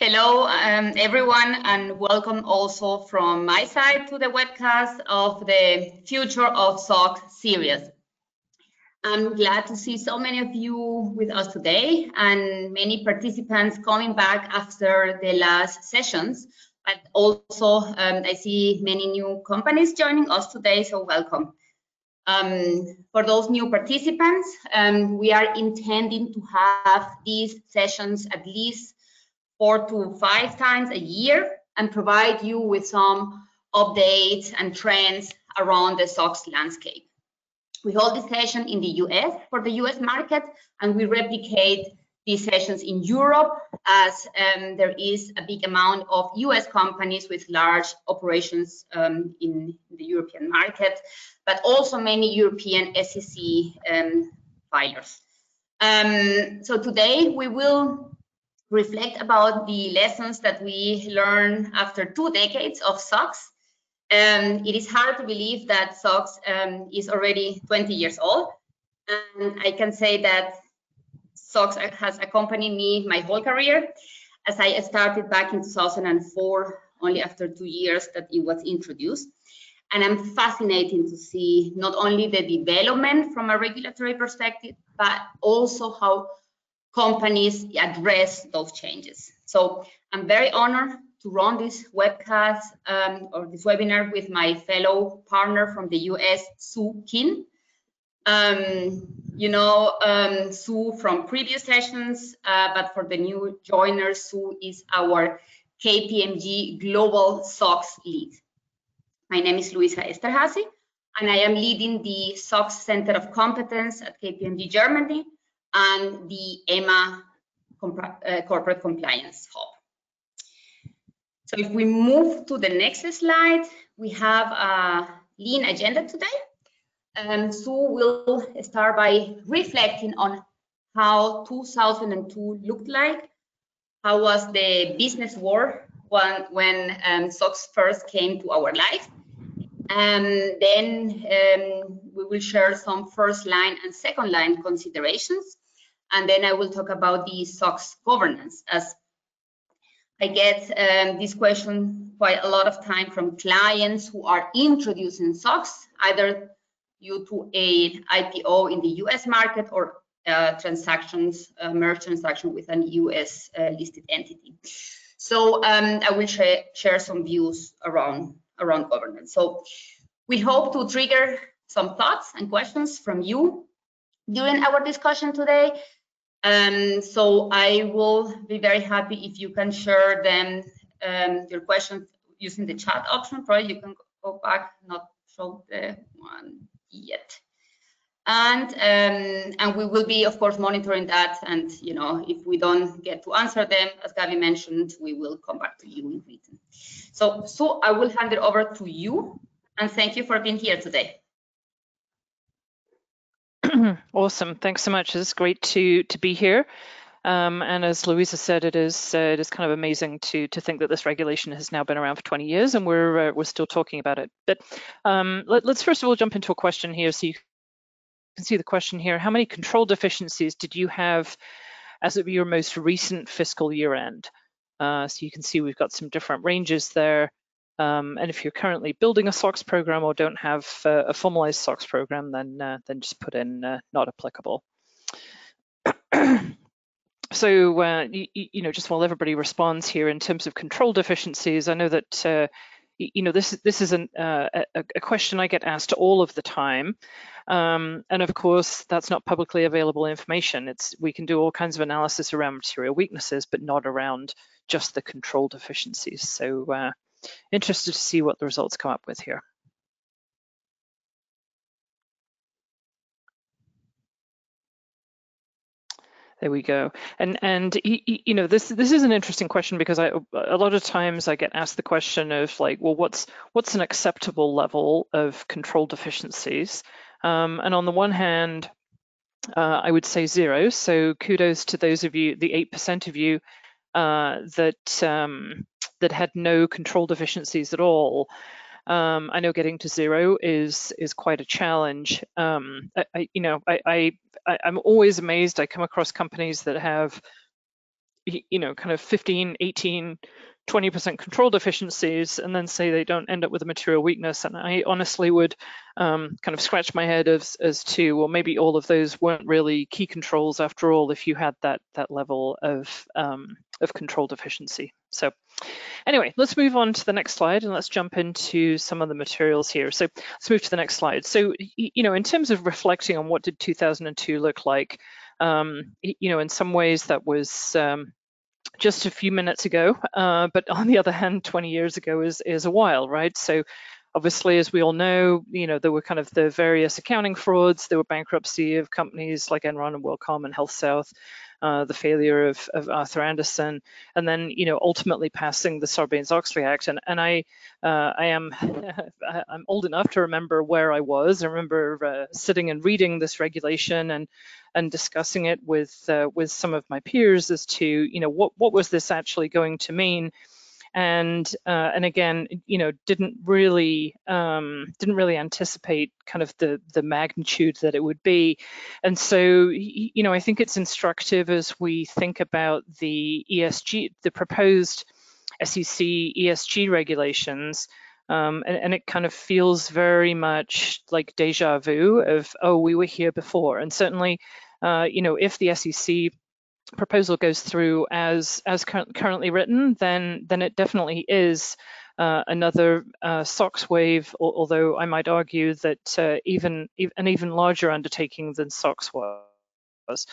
Hello, um, everyone, and welcome also from my side to the webcast of the Future of SOX series. I'm glad to see so many of you with us today and many participants coming back after the last sessions, but also um, I see many new companies joining us today, so welcome. Um, for those new participants, um, we are intending to have these sessions at least four to five times a year and provide you with some updates and trends around the SOX landscape. We hold this session in the US for the US market and we replicate these sessions in Europe as um, there is a big amount of US companies with large operations um, in the European market, but also many European SEC um, filers. Um, so today we will reflect about the lessons that we learned after two decades of SOX. Um, it is hard to believe that SOX um, is already 20 years old. And I can say that SOX has accompanied me my whole career as I started back in 2004, only after two years that it was introduced. And I'm fascinated to see not only the development from a regulatory perspective, but also how companies address those changes. So I'm very honored to run this webcast um, or this webinar with my fellow partner from the US, Sue Kin. Um, you know um, Sue from previous sessions, uh, but for the new joiners, Sue is our KPMG Global SOX lead. My name is Luisa Esterhazy, and I am leading the SOX Center of Competence at KPMG Germany, and the EMEA uh, Corporate Compliance Hub. So if we move to the next slide, we have a lean agenda today. And Sue will start by reflecting on how 2002 looked like, how was the business war when, when um, SOX first came to our life, and then um, we will share some first line and second line considerations. And then I will talk about the SOX governance as I get um, this question quite a lot of time from clients who are introducing SOX, either due to a IPO in the US market or uh, transactions, uh, merge transaction with an US uh, listed entity. So um, I will sh share some views around around governance. So we hope to trigger some thoughts and questions from you during our discussion today. Um, so I will be very happy if you can share them, um, your questions using the chat option. Probably you can go back, not show the one yet. And um, and we will be, of course, monitoring that. And you know, if we don't get to answer them, as Gabby mentioned, we will come back to you in written. So, so I will hand it over to you, and thank you for being here today. awesome. Thanks so much. It's great to to be here. Um, and as Louisa said, it is uh, it is kind of amazing to to think that this regulation has now been around for 20 years and we're uh, we're still talking about it. But um, let, us first of all jump into a question here, so you can see the question here: How many control deficiencies did you have as of your most recent fiscal year end? Uh, so you can see we've got some different ranges there. Um, and if you're currently building a SOX program or don't have uh, a formalized SOX program, then uh, then just put in uh, not applicable. so uh, you, you, know, just while everybody responds here in terms of control deficiencies, I know that uh, you know this this is an, uh, a, a, question I get asked all of the time, um, and of course that's not publicly available information. It's we can do all kinds of analysis around material weaknesses, but not around just the control deficiencies. So Interested to see what the results come up with here. There we go. And and you know this this is an interesting question because I a lot of times I get asked the question of like, well, what's what's an acceptable level of control deficiencies? Um, and on the one hand, uh, I would say zero. So kudos to those of you, the eight percent of you uh, that um, that had no control deficiencies at all. Um, I know getting to zero is is quite a challenge. Um, I, I, you know, I, I I'm always amazed. I come across companies that have you know, kind of 15, 18, 20% control deficiencies and then say they don't end up with a material weakness. And I honestly would um, kind of scratch my head as, as to, well, maybe all of those weren't really key controls after all, if you had that, that level of, um, of control deficiency. So anyway, let's move on to the next slide and let's jump into some of the materials here. So let's move to the next slide. So, you know, in terms of reflecting on what did 2002 look like, um, you know, in some ways that was, um, just a few minutes ago, uh, but on the other hand, 20 years ago is is a while, right? So obviously, as we all know, you know there were kind of the various accounting frauds, there were bankruptcy of companies like Enron and WorldCom and HealthSouth, uh, the failure of, of, Arthur Andersen, and then you know ultimately passing the Sarbanes-Oxley Act. And and I uh, I am I'm old enough to remember where I was. I remember uh, sitting and reading this regulation and and discussing it with uh, with some of my peers as to you know what what was this actually going to mean and uh, and again, you know, didn't really um, didn't really anticipate kind of the the magnitude that it would be, and so you know, I think it's instructive as we think about the ESG, the proposed SEC ESG regulations. Um, and, and, it kind of feels very much like deja vu of oh we were here before and certainly uh, you know if the SEC proposal goes through as as currently written, then then it definitely is uh, another uh, SOX wave. Although I might argue that uh, even an even larger undertaking than SOX was.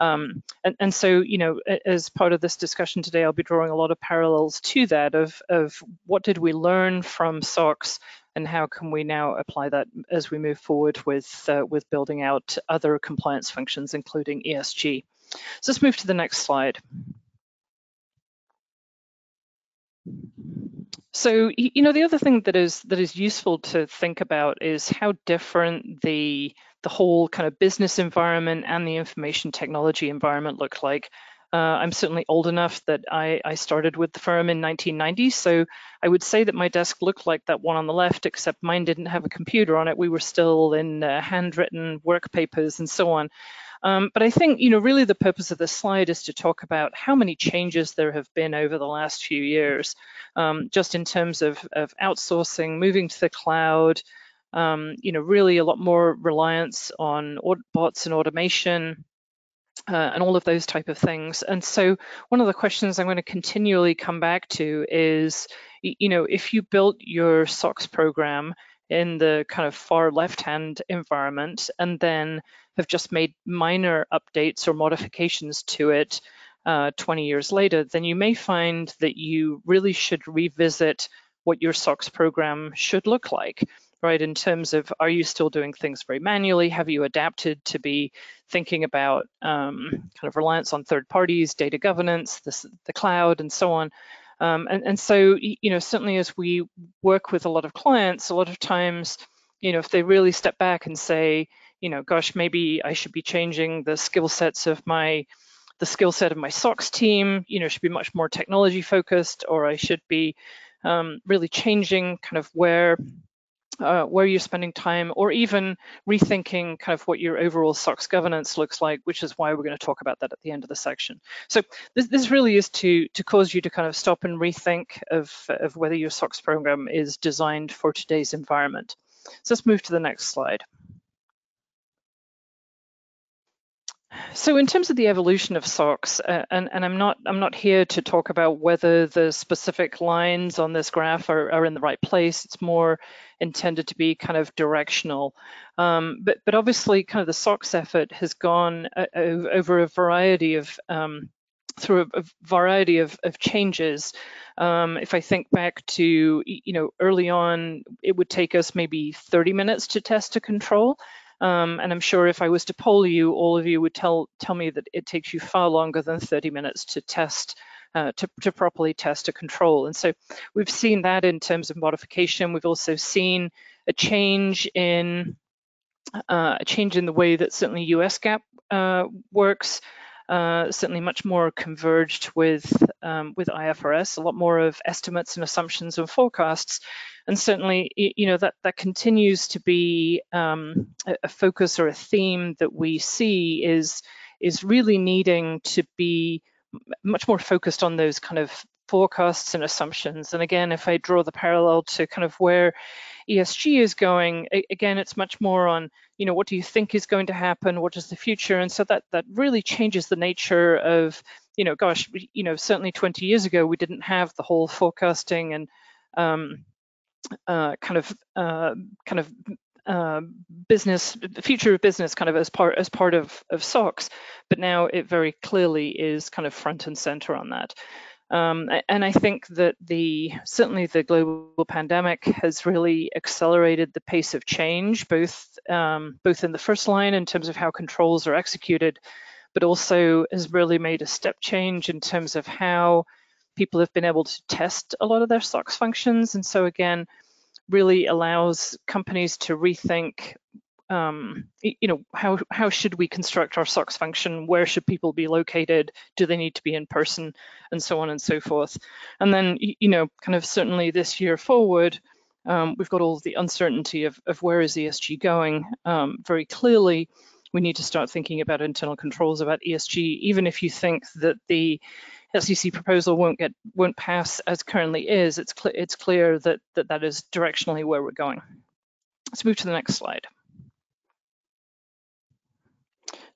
Um, and, and, so, you know, as part of this discussion today, I'll be drawing a lot of parallels to that of, of what did we learn from SOX and how can we now apply that as we move forward with, uh, with building out other compliance functions, including ESG. So let's move to the next slide. So, you know, the other thing that is that is useful to think about is how different the the whole kind of business environment and the information technology environment look like. Uh, I'm certainly old enough that I, I, started with the firm in 1990, so I would say that my desk looked like that one on the left, except mine didn't have a computer on it. We were still in uh, handwritten work papers and so on. Um, but I think, you know, really the purpose of this slide is to talk about how many changes there have been over the last few years, um, just in terms of, of, outsourcing, moving to the cloud, um, you know, really a lot more reliance on bots and automation, uh, and all of those type of things. And so one of the questions I'm going to continually come back to is, you know, if you built your SOX program in the kind of far left-hand environment and then have just made minor updates or modifications to it uh, 20 years later, then you may find that you really should revisit what your SOX program should look like, right? In terms of, are you still doing things very manually? Have you adapted to be thinking about um, kind of reliance on third parties, data governance, the, the cloud, and so on? Um, and, and so, you know, certainly as we work with a lot of clients, a lot of times, you know, if they really step back and say, you know, gosh, maybe I should be changing the skill sets of my the skill set of my SOX team, you know, should be much more technology focused, or I should be um, really changing kind of where uh, where you're spending time, or even rethinking kind of what your overall SOX governance looks like, which is why we're going to talk about that at the end of the section. So this, this really is to to cause you to kind of stop and rethink of of whether your SOX program is designed for today's environment. So let's move to the next slide. So in terms of the evolution of SOX, uh, and, and, I'm not I'm not here to talk about whether the specific lines on this graph are, are in the right place. It's more intended to be kind of directional. Um, but but obviously, kind of the SOX effort has gone uh, over a variety of um, through a, a, variety of, of changes. Um, if I think back to you know early on, it would take us maybe 30 minutes to test a control. Um, and I'm sure if I was to poll you, all of you would tell tell me that it takes you far longer than 30 minutes to test uh, to, to, properly test a control. And so we've seen that in terms of modification. We've also seen a change in uh, a change in the way that certainly US GAAP uh, works. Uh, certainly much more converged with um, with IFRS, a lot more of estimates and assumptions and forecasts, and certainly you know that that continues to be um, a focus or a theme that we see is is really needing to be much more focused on those kind of forecasts and assumptions. And again, if I draw the parallel to kind of where ESG is going, again, it's much more on, you know, what do you think is going to happen? What is the future? And so that that really changes the nature of, you know, gosh, you know, certainly 20 years ago, we didn't have the whole forecasting and um, uh, kind of uh, kind of uh, business future of business kind of as part as part of of SOX, but now it very clearly is kind of front and center on that. Um, and I think that the certainly the global pandemic has really accelerated the pace of change, both um, both in the first line in terms of how controls are executed, but also has really made a step change in terms of how people have been able to test a lot of their SOX functions. And so again, really allows companies to rethink um, you know, how how should we construct our SOX function? Where should people be located? Do they need to be in person, and so on and so forth. And then, you know, kind of certainly this year forward, um, we've got all the uncertainty of, of where is ESG going. Um, very clearly, we need to start thinking about internal controls about ESG, even if you think that the SEC proposal won't get won't pass as currently is. It's cl it's clear that, that that is directionally where we're going. Let's move to the next slide.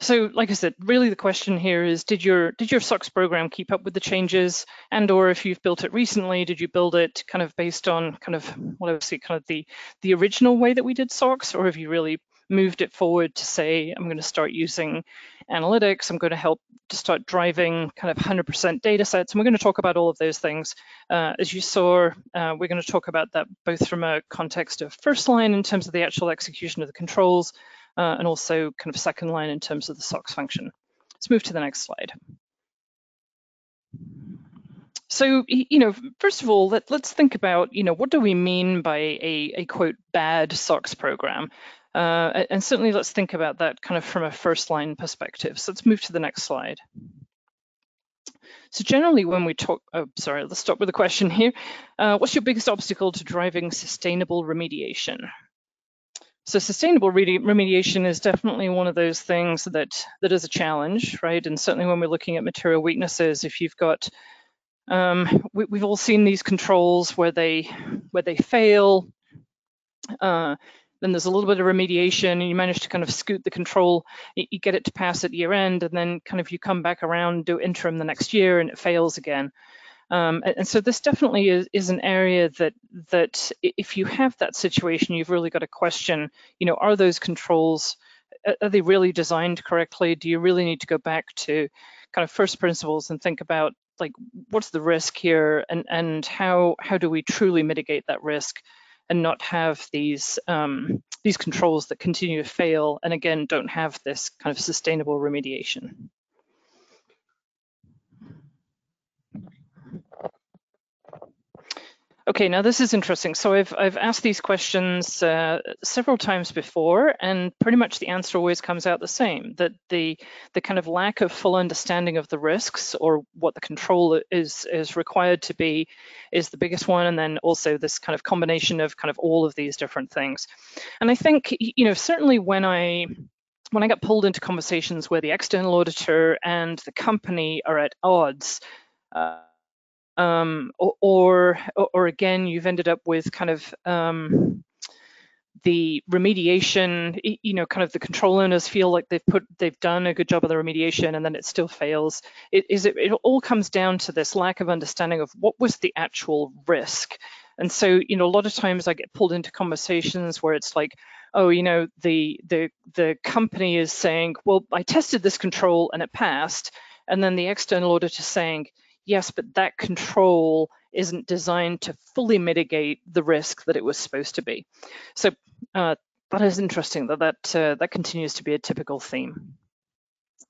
So, like I said, really the question here is, did your did your SOX program keep up with the changes, and or if you've built it recently, did you build it kind of based on kind of what I would say kind of the the original way that we did SOX, or have you really moved it forward to say, I'm going to start using analytics, I'm going to help to start driving kind of 100% data sets, and we're going to talk about all of those things. Uh, as you saw, uh, we're going to talk about that both from a context of first line in terms of the actual execution of the controls, uh, and also kind of second line in terms of the SOX function. Let's move to the next slide. So, you know, first of all, let, us think about, you know, what do we mean by a, a quote bad SOX program? Uh, and certainly let's think about that kind of from a first line perspective. So let's move to the next slide. So generally when we talk, oh, sorry, let's stop with the question here. Uh, what's your biggest obstacle to driving sustainable remediation? So sustainable remediation is definitely one of those things that that is a challenge, right? And certainly when we're looking at material weaknesses, if you've got, um, we, have all seen these controls where they where they fail. Uh, then there's a little bit of remediation and you manage to kind of scoot the control, you get it to pass at year end, and then kind of you come back around, do interim the next year and it fails again. Um, and, so this definitely is, is an area that that if you have that situation, you've really got to question, you know, are those controls, are they really designed correctly? Do you really need to go back to kind of first principles and think about like what's the risk here and and how how do we truly mitigate that risk and not have these um, these controls that continue to fail and again don't have this kind of sustainable remediation. Okay, now this is interesting. So I've I've asked these questions uh, several times before, and pretty much the answer always comes out the same: that the the kind of lack of full understanding of the risks or what the control is is required to be is the biggest one, and then also this kind of combination of kind of all of these different things. And I think you know certainly when I when I got pulled into conversations where the external auditor and the company are at odds. Uh, um, or, or, or again, you've ended up with kind of um, the remediation, you know, kind of the control owners feel like they've put, they've done a good job of the remediation and then it still fails. It is it, it all comes down to this lack of understanding of what was the actual risk. And so, you know, a lot of times I get pulled into conversations where it's like, oh, you know, the the the company is saying, well, I tested this control and it passed, and then the external auditor saying, yes, but that control isn't designed to fully mitigate the risk that it was supposed to be. So uh, that is interesting that that, uh, that continues to be a typical theme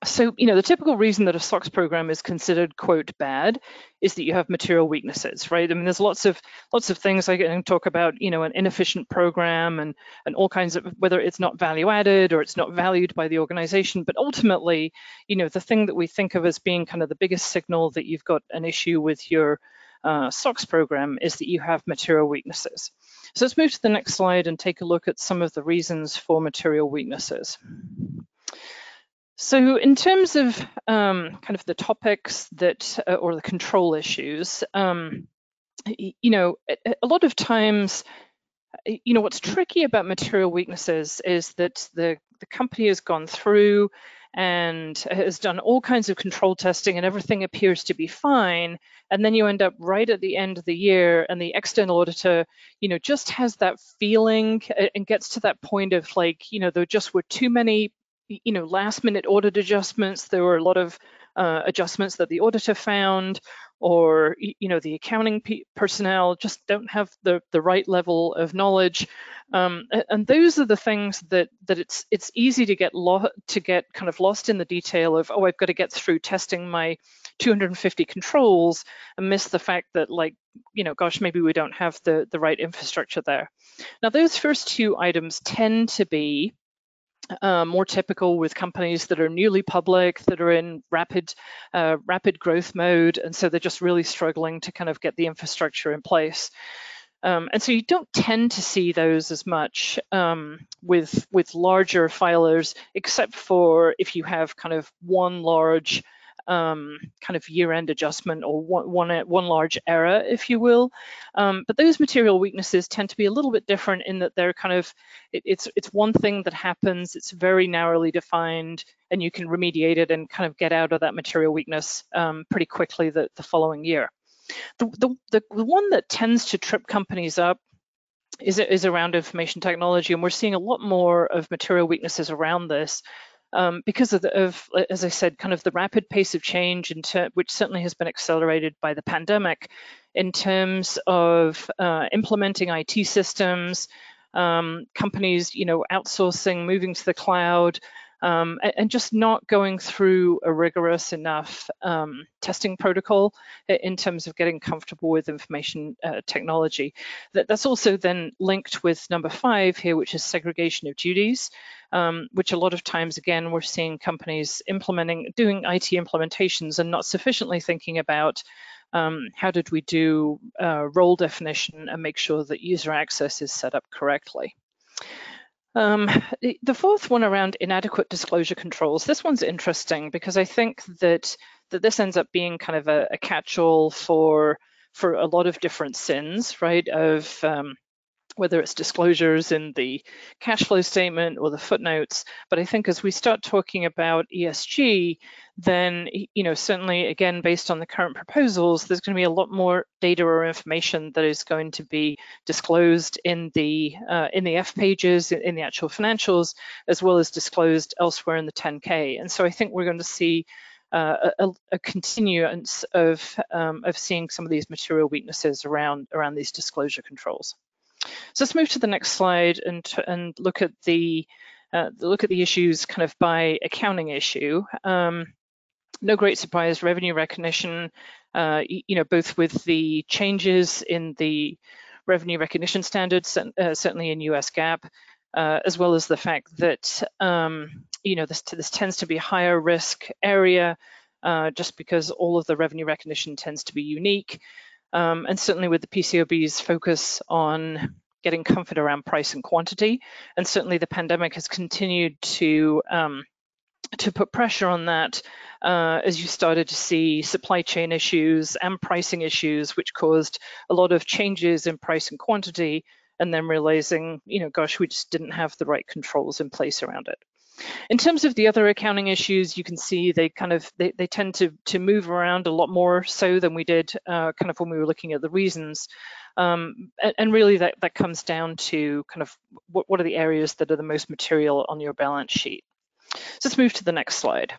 so, you know, the typical reason that a SOX program is considered quote bad is that you have material weaknesses, right? I mean, there's lots of lots of things I can talk about, you know, an inefficient program and and all kinds of whether it's not value added or it's not valued by the organization. But ultimately, you know, the thing that we think of as being kind of the biggest signal that you've got an issue with your uh, SOX program is that you have material weaknesses. So let's move to the next slide and take a look at some of the reasons for material weaknesses. So in terms of um, kind of the topics that, uh, or the control issues, um, you know, a, lot of times, you know, what's tricky about material weaknesses is that the, the company has gone through and has done all kinds of control testing and everything appears to be fine. And then you end up right at the end of the year and the external auditor, you know, just has that feeling and gets to that point of like, you know, there just were too many you know, last minute audit adjustments. There were a lot of uh, adjustments that the auditor found, or you know, the accounting personnel just don't have the the right level of knowledge. Um, and those are the things that that it's it's easy to get to get kind of lost in the detail of oh I've got to get through testing my 250 controls and miss the fact that like you know gosh maybe we don't have the the right infrastructure there. Now those first two items tend to be uh, more typical with companies that are newly public, that are in rapid, uh, rapid growth mode, and so they're just really struggling to kind of get the infrastructure in place. Um, and so you don't tend to see those as much um, with with larger filers, except for if you have kind of one large um, kind of year-end adjustment or one, one, one, large error, if you will. Um, but those material weaknesses tend to be a little bit different in that they're kind of, it, it's, it's one thing that happens, it's very narrowly defined, and you can remediate it and kind of get out of that material weakness um, pretty quickly the, the following year. The, the, the one that tends to trip companies up is, is around information technology, and we're seeing a lot more of material weaknesses around this um, because of, the, of, as I said, kind of the rapid pace of change, which certainly has been accelerated by the pandemic, in terms of uh, implementing IT systems, um, companies, you know, outsourcing, moving to the cloud, um, and just not going through a rigorous enough um, testing protocol in terms of getting comfortable with information uh, technology. That, that's also then linked with number five here, which is segregation of duties, um, which a lot of times, again, we're seeing companies implementing, doing IT implementations and not sufficiently thinking about um, how did we do uh, role definition and make sure that user access is set up correctly. Um, the fourth one around inadequate disclosure controls. This one's interesting because I think that that this ends up being kind of a, a catch-all for for a lot of different sins, right? Of um, whether it's disclosures in the cash flow statement or the footnotes. But I think as we start talking about ESG, then you know certainly again based on the current proposals, there's going to be a lot more data or information that is going to be disclosed in the uh, in the F pages in the actual financials, as well as disclosed elsewhere in the 10K. And so I think we're going to see uh, a, a, continuance of um, of seeing some of these material weaknesses around around these disclosure controls. So let's move to the next slide and, and look at the uh, look at the issues kind of by accounting issue. Um, no great surprise, revenue recognition, uh, you know, both with the changes in the revenue recognition standards, uh, certainly in US GAAP, uh, as well as the fact that, um, you know, this, this tends to be a higher risk area uh, just because all of the revenue recognition tends to be unique. Um, and certainly with the PCAOB's focus on getting comfort around price and quantity. And certainly the pandemic has continued to um, to put pressure on that uh, as you started to see supply chain issues and pricing issues, which caused a lot of changes in price and quantity, and then realizing, you know, gosh, we just didn't have the right controls in place around it. In terms of the other accounting issues, you can see they kind of they, they tend to to move around a lot more so than we did uh, kind of when we were looking at the reasons. Um, and, and, really that, that comes down to kind of what, what are the areas that are the most material on your balance sheet. So let's move to the next slide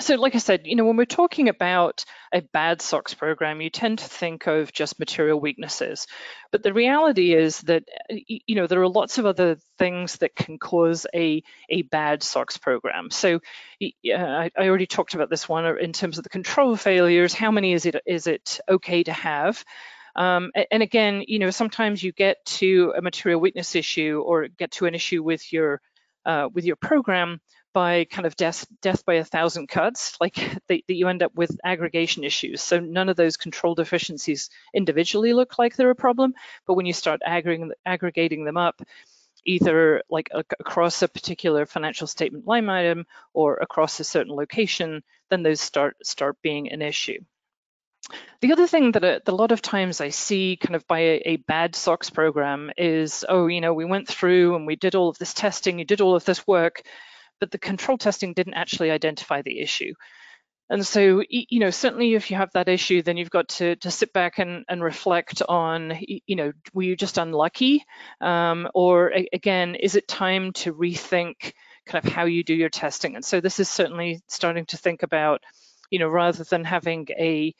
so like I said, you know, when we're talking about a bad SOX program, you tend to think of just material weaknesses. But the reality is that, you know, there are lots of other things that can cause a, a bad SOX program. So I, I already talked about this one in terms of the control failures. How many is it is it okay to have? Um, and again, you know, sometimes you get to a material weakness issue or get to an issue with your uh, with your program by kind of death, death by a thousand cuts, like that you end up with aggregation issues. So none of those control deficiencies individually look like they're a problem, but when you start aggregating, aggregating them up, either like a, across a particular financial statement line item or across a certain location, then those start start being an issue. The other thing that a, a, lot of times I see kind of by a, a, bad SOX program is, oh, you know, we went through and we did all of this testing, you did all of this work, but the control testing didn't actually identify the issue. And so, you know, certainly if you have that issue, then you've got to, to sit back and, and reflect on, you know, were you just unlucky? Um, or again, is it time to rethink kind of how you do your testing? And so this is certainly starting to think about, you know, rather than having a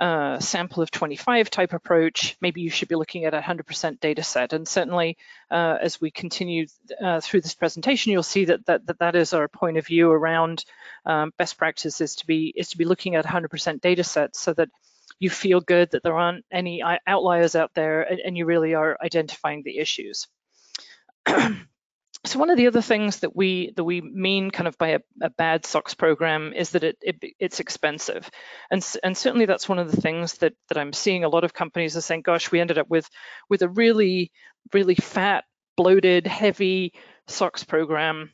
uh, sample of 25 type approach, maybe you should be looking at a 100% data set. And certainly, uh, as we continue uh, through this presentation, you'll see that that, that that is our point of view around um, best practices to be is to be looking at 100% data sets so that you feel good that there aren't any outliers out there and, and you really are identifying the issues. So one of the other things that we that we mean kind of by a, a bad SOX program is that it, it, it's expensive, and and certainly that's one of the things that that I'm seeing a lot of companies are saying, gosh, we ended up with with a really really fat, bloated, heavy SOX program,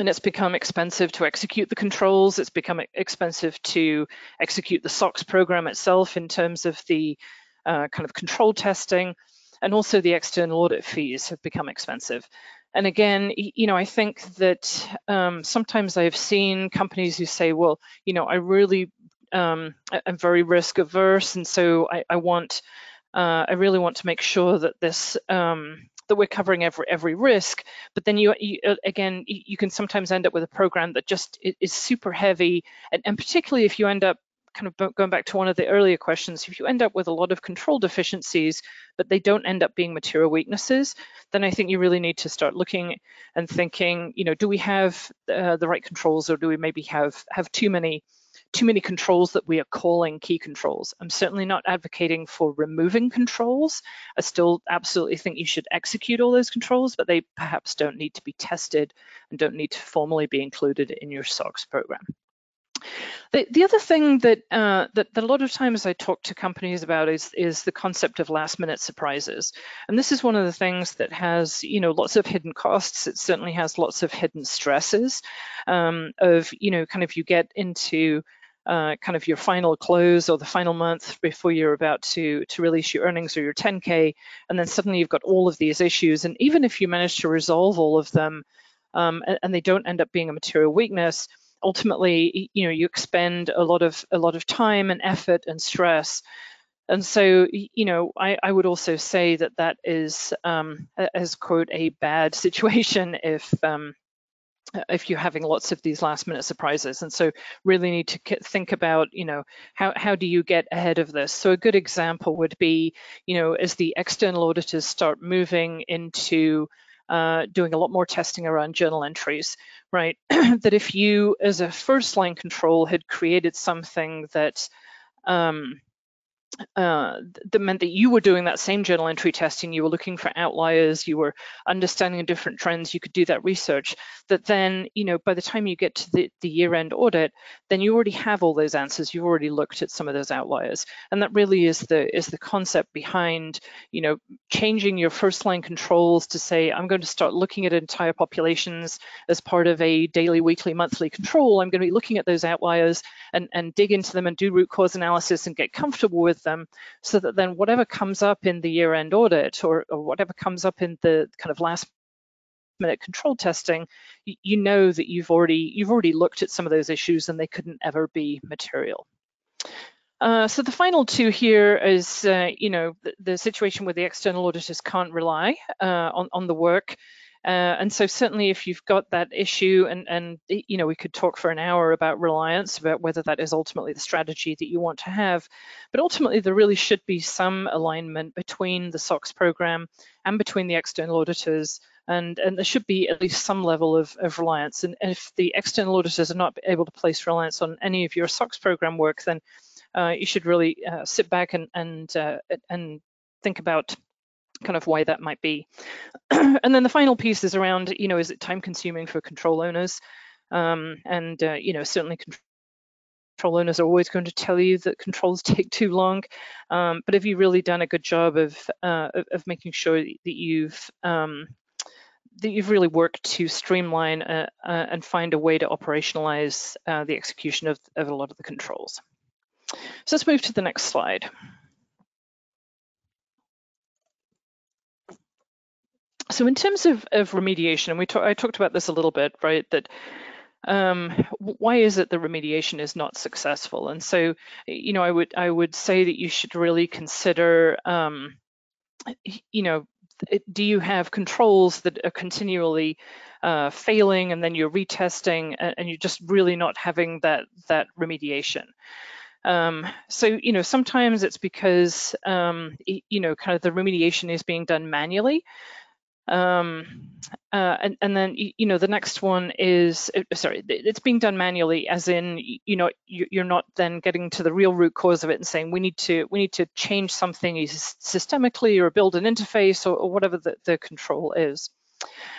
and it's become expensive to execute the controls. It's become expensive to execute the SOX program itself in terms of the uh, kind of control testing, and also the external audit fees have become expensive. And again, you know, I think that um, sometimes I've seen companies who say, well, you know, I really, um, I'm very risk averse, and so I, I want, uh, I really want to make sure that this, um, that we're covering every every risk. But then you, you uh, again, you can sometimes end up with a program that just is super heavy, and, and particularly if you end up kind of going back to one of the earlier questions, if you end up with a lot of control deficiencies, but they don't end up being material weaknesses, then I think you really need to start looking and thinking, you know, do we have uh, the right controls or do we maybe have have too many too many controls that we are calling key controls. I'm certainly not advocating for removing controls. I still absolutely think you should execute all those controls, but they perhaps don't need to be tested and don't need to formally be included in your SOX program. The, the other thing that, uh, that, that a lot of times I talk to companies about is is the concept of last minute surprises, and this is one of the things that has you know lots of hidden costs. It certainly has lots of hidden stresses um, of you know kind of you get into uh, kind of your final close or the final month before you're about to to release your earnings or your 10k, and then suddenly you've got all of these issues, and even if you manage to resolve all of them, um, and, and they don't end up being a material weakness ultimately, you know, you expend a lot of a lot of time and effort and stress. And so, you know, I, I would also say that that is, um, as quote, a bad situation if um, if you're having lots of these last minute surprises and so really need to think about you know how, how do you get ahead of this so a good example would be you know as the external auditors start moving into uh, doing a lot more testing around journal entries, right? that if you, as a first line control, had created something that um, uh, that meant that you were doing that same journal entry testing, you were looking for outliers, you were understanding different trends, you could do that research, that then, you know, by the time you get to the, the year-end audit, then you already have all those answers, you've already looked at some of those outliers. And that really is the is the concept behind, you know, changing your first line controls to say, I'm going to start looking at entire populations as part of a daily, weekly, monthly control. I'm going to be looking at those outliers and, and dig into them and do root cause analysis and get comfortable with them so that then whatever comes up in the year-end audit or, or whatever comes up in the kind of last minute control testing, you, know that you've already you've already looked at some of those issues and they couldn't ever be material. Uh, so the final two here is, uh, you know, the, the, situation where the external auditors can't rely uh, on, on the work uh, and so certainly if you've got that issue and, and, you know, we could talk for an hour about reliance, about whether that is ultimately the strategy that you want to have. But ultimately there really should be some alignment between the SOX program and between the external auditors and, and there should be at least some level of, of reliance. And, if the external auditors are not able to place reliance on any of your SOX program work, then uh, you should really uh, sit back and and uh, and think about kind of why that might be. and then the final piece is around, you know, is it time consuming for control owners? Um, and, uh, you know, certainly control owners are always going to tell you that controls take too long. Um, but have you really done a good job of, uh, of, of, making sure that you've um, that you've really worked to streamline uh, uh, and find a way to operationalize uh, the execution of, of a lot of the controls. So let's move to the next slide. So in terms of, of remediation, and we talk, I talked about this a little bit, right, that um, why is it the remediation is not successful? And so, you know, I would I would say that you should really consider, um, you know, do you have controls that are continually uh, failing, and then you're retesting, and, and, you're just really not having that that remediation? Um, so, you know, sometimes it's because, um, you know, kind of the remediation is being done manually. Um, uh, and, and then, you know, the next one is, uh, sorry, it's being done manually as in, you know, you're not then getting to the real root cause of it and saying we need to, we need to change something systemically or build an interface or, or whatever the, the control is.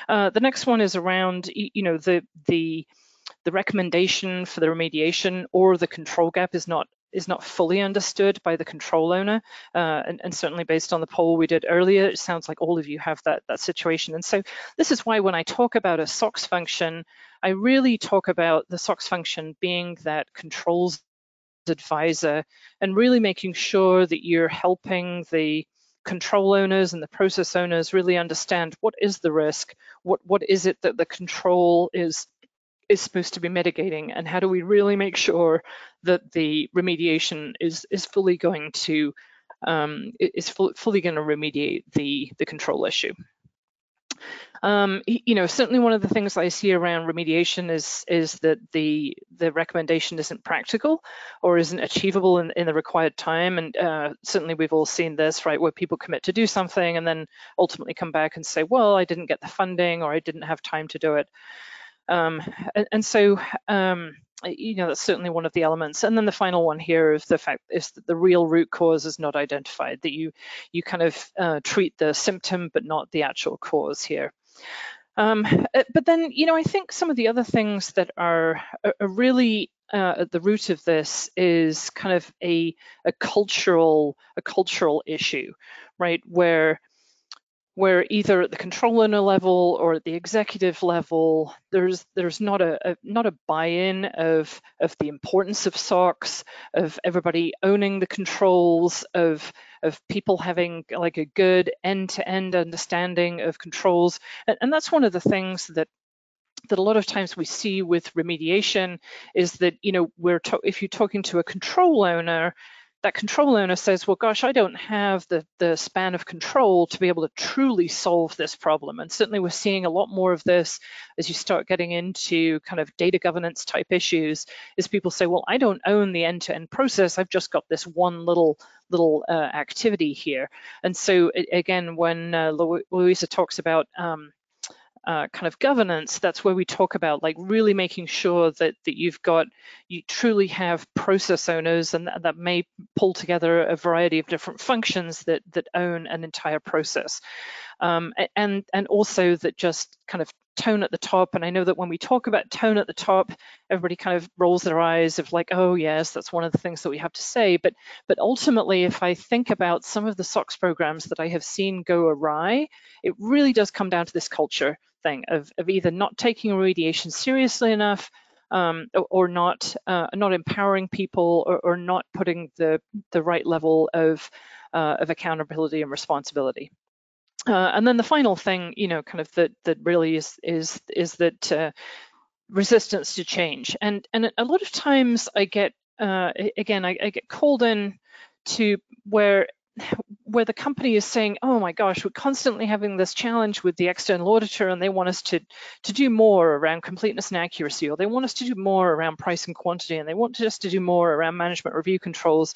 Uh, the next one is around, you know, the, the, the recommendation for the remediation or the control gap is not is not fully understood by the control owner. Uh, and, and, certainly based on the poll we did earlier, it sounds like all of you have that, that situation. And so this is why when I talk about a SOX function, I really talk about the SOX function being that controls advisor and really making sure that you're helping the control owners and the process owners really understand what is the risk, what what is it that the control is is supposed to be mitigating and how do we really make sure that the remediation is is fully going to um, is fully going to remediate the the control issue. Um, you know, certainly one of the things I see around remediation is is that the the recommendation isn't practical or isn't achievable in, in the required time. And uh, certainly we've all seen this, right, where people commit to do something and then ultimately come back and say, well, I didn't get the funding or I didn't have time to do it. Um, and, and, so, um, you know, that's certainly one of the elements. And then the final one here is the fact is that the real root cause is not identified, that you, you kind of uh, treat the symptom, but not the actual cause here. Um, uh, but then, you know, I think some of the other things that are, are really uh, at the root of this is kind of a, a cultural a cultural issue, right? Where where either at the control owner level or at the executive level, there's there's not a, a not a buy-in of of the importance of SOX, of everybody owning the controls, of of people having like a good end-to-end understanding of controls, and, and that's one of the things that that a lot of times we see with remediation is that you know we're if you're talking to a control owner that control owner says, well, gosh, I don't have the, the span of control to be able to truly solve this problem. And certainly we're seeing a lot more of this as you start getting into kind of data governance type issues, is people say, well, I don't own the end-to-end -end process. I've just got this one little little uh, activity here. And so again, when uh, Louisa talks about um, uh, kind of governance, that's where we talk about like really making sure that that you've got you truly have process owners and that, that may pull together a variety of different functions that that own an entire process, um, and and also that just kind of tone at the top. And I know that when we talk about tone at the top, everybody kind of rolls their eyes of like, oh yes, that's one of the things that we have to say. But but ultimately, if I think about some of the SOX programs that I have seen go awry, it really does come down to this culture thing of, of either not taking remediation seriously enough um, or, not uh, not empowering people or, or, not putting the the right level of uh, of accountability and responsibility. Uh, and then the final thing, you know, kind of that that really is is is that uh, resistance to change. And and a lot of times I get uh, again I, I get called in to where where the company is saying, oh my gosh, we're constantly having this challenge with the external auditor and they want us to, to do more around completeness and accuracy, or they want us to do more around price and quantity, and they want us to do more around management review controls.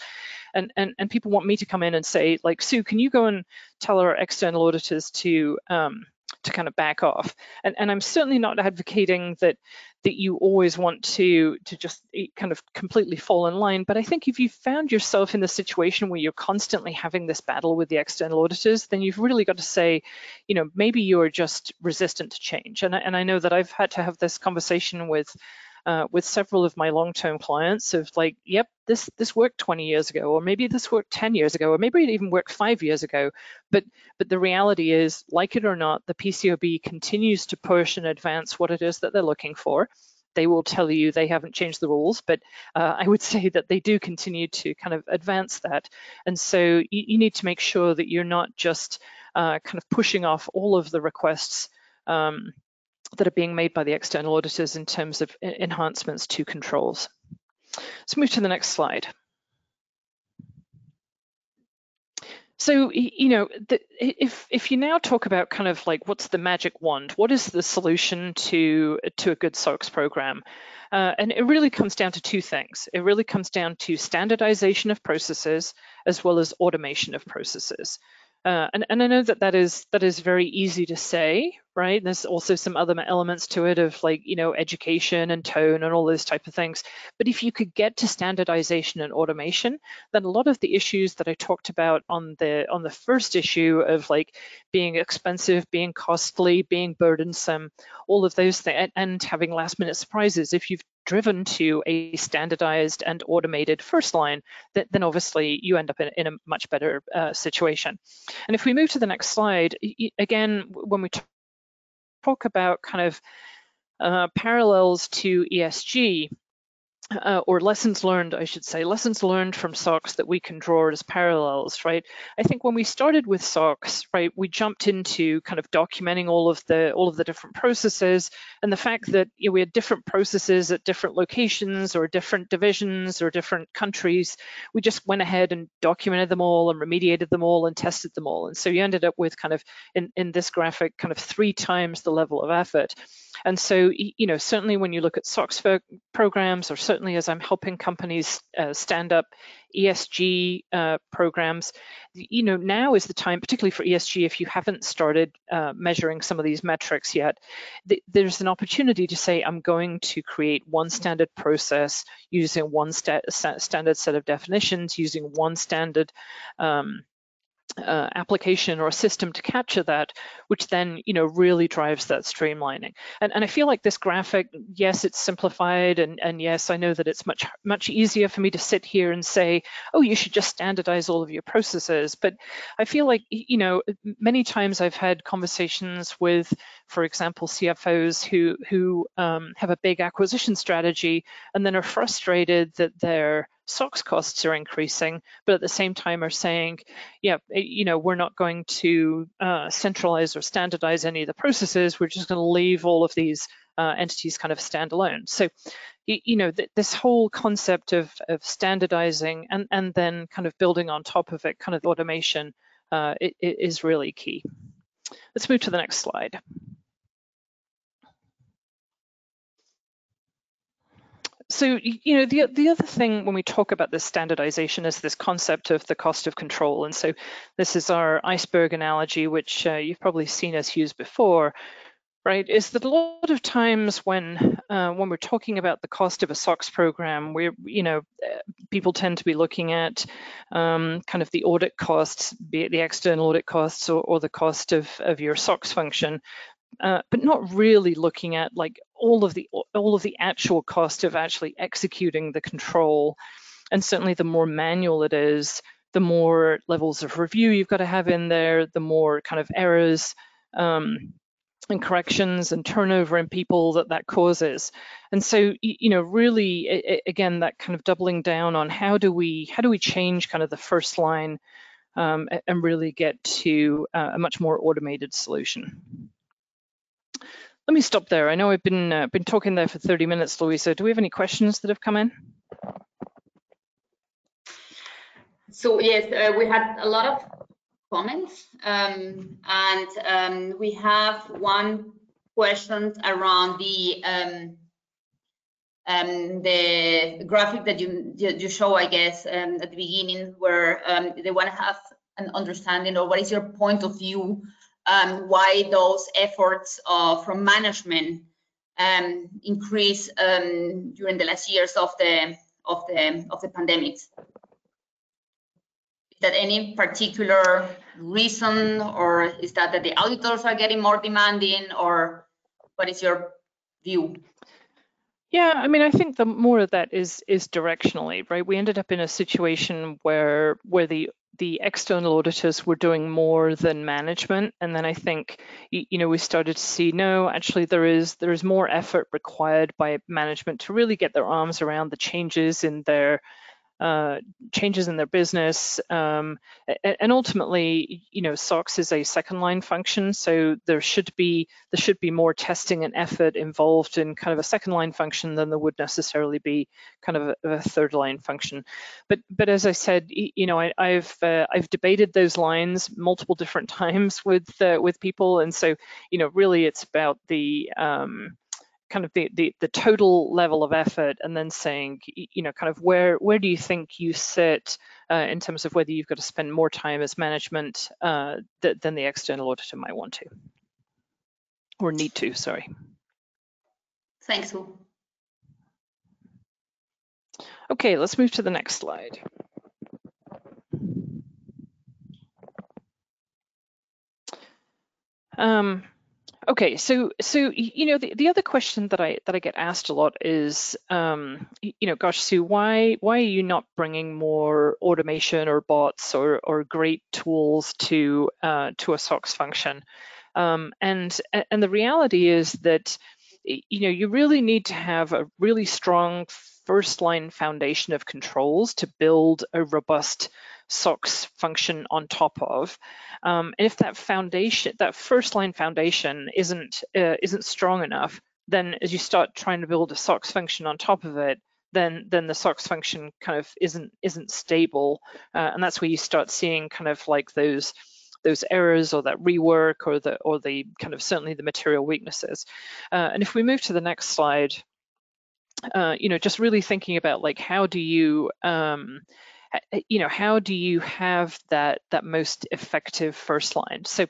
And, and, and people want me to come in and say, like, Sue, can you go and tell our external auditors to um, to kind of back off. And, and I'm certainly not advocating that that you always want to to just eh, kind of completely fall in line. But I think if you found yourself in the situation where you're constantly having this battle with the external auditors, then you've really got to say, you know, maybe you're just resistant to change. And, and I know that I've had to have this conversation with uh, with several of my long-term clients of like, yep, this this worked 20 years ago, or maybe this worked 10 years ago, or maybe it even worked five years ago. But but the reality is, like it or not, the PCAOB continues to push and advance what it is that they're looking for they will tell you they haven't changed the rules, but uh, I would say that they do continue to kind of advance that. And so you, you need to make sure that you're not just uh, kind of pushing off all of the requests um, that are being made by the external auditors in terms of enhancements to controls. Let's move to the next slide. So, you know, the, if if you now talk about kind of like what's the magic wand, what is the solution to to a good SOX program? Uh, and it really comes down to two things. It really comes down to standardization of processes as well as automation of processes. Uh, and, and I know that that is that is very easy to say, right? There's also some other elements to it of like, you know, education and tone and all those type of things. But if you could get to standardization and automation, then a lot of the issues that I talked about on the on the first issue of like being expensive, being costly, being burdensome, all of those things, and having last minute surprises. If you've driven to a standardized and automated first line, then obviously you end up in, in a much better uh, situation. And if we move to the next slide, again, when we talk about kind of uh, parallels to ESG, uh, or lessons learned, I should say, lessons learned from SOX that we can draw as parallels, right? I think when we started with SOX, right, we jumped into kind of documenting all of the all of the different processes and the fact that you know, we had different processes at different locations or different divisions or different countries. We just went ahead and documented them all and remediated them all and tested them all. And so you ended up with kind of in, in this graphic, kind of three times the level of effort. And so, you know, certainly when you look at SOX programs, or certainly as I'm helping companies uh, stand up ESG uh, programs, you know, now is the time, particularly for ESG, if you haven't started uh, measuring some of these metrics yet, th there's an opportunity to say, I'm going to create one standard process using one sta standard set of definitions, using one standard um, uh, application or a system to capture that, which then you know really drives that streamlining. And, and I feel like this graphic, yes, it's simplified, and, and yes, I know that it's much much easier for me to sit here and say, oh, you should just standardize all of your processes. But I feel like you know many times I've had conversations with, for example, CFOs who who um, have a big acquisition strategy and then are frustrated that they're SOX costs are increasing, but at the same time are saying, yeah, you know, we're not going to uh, centralize or standardize any of the processes. We're just going to leave all of these uh, entities kind of standalone. So, you know, th this whole concept of, of standardizing and, and then kind of building on top of it, kind of automation, uh, it, it is really key. Let's move to the next slide. So you know the the other thing when we talk about this standardization is this concept of the cost of control. And so this is our iceberg analogy which uh, you've probably seen us use before right? Is that a lot of times when uh, when we're talking about the cost of a SOX program we're you know uh, people tend to be looking at um, kind of the audit costs be it the external audit costs or, or the cost of, of your SOX function uh, but not really looking at like all of the all of the actual cost of actually executing the control. And certainly, the more manual it is, the more levels of review you've got to have in there, the more kind of errors um, and corrections and turnover in people that that causes. And so, you know, really, again, that kind of doubling down on how do we how do we change kind of the first line um, and really get to uh, a much more automated solution. Let me stop there. I know I've been uh, been talking there for 30 minutes, Louisa. Do we have any questions that have come in? So yes, uh, we had a lot of comments, um, and um, we have one question around the um, um the graphic that you you show, I guess, um, at the beginning, where um, they want to have an understanding or what is your point of view um, why those efforts uh, from management um, increase um, during the last years of the of the of the pandemic. Is that any particular reason, or is that that the auditors are getting more demanding, or what is your view? Yeah, I mean, I think the more of that is is directionally, right? We ended up in a situation where where the the external auditors were doing more than management, and then I think you know we started to see no, actually there is there is more effort required by management to really get their arms around the changes in their uh, changes in their business, um, and ultimately, you know, SOX is a second line function, so there should be there should be more testing and effort involved in kind of a second line function than there would necessarily be kind of a, a third line function. But but as I said, you know, I, have uh, I've debated those lines multiple different times with uh, with people, and so you know, really, it's about the um, kind of the, the, the total level of effort and then saying, you know, kind of where where do you think you sit uh, in terms of whether you've got to spend more time as management uh, th than the external auditor might want to or need to, sorry. Thanks, Wu. Okay, let's move to the next slide. Um, Okay, so so you know the, the other question that I that I get asked a lot is, um, you know, gosh, Sue, why why are you not bringing more automation or bots or or great tools to uh, to a SOX function? Um, and and the reality is that you know you really need to have a really strong first line foundation of controls to build a robust SOX function on top of. Um, and if that foundation, that first line foundation isn't uh, isn't strong enough, then as you start trying to build a SOX function on top of it, then then the SOX function kind of isn't isn't stable, uh, and that's where you start seeing kind of like those those errors or that rework or the or the kind of certainly the material weaknesses. Uh, and if we move to the next slide, uh, you know, just really thinking about like how do you um, you know, how do you have that that most effective first line? So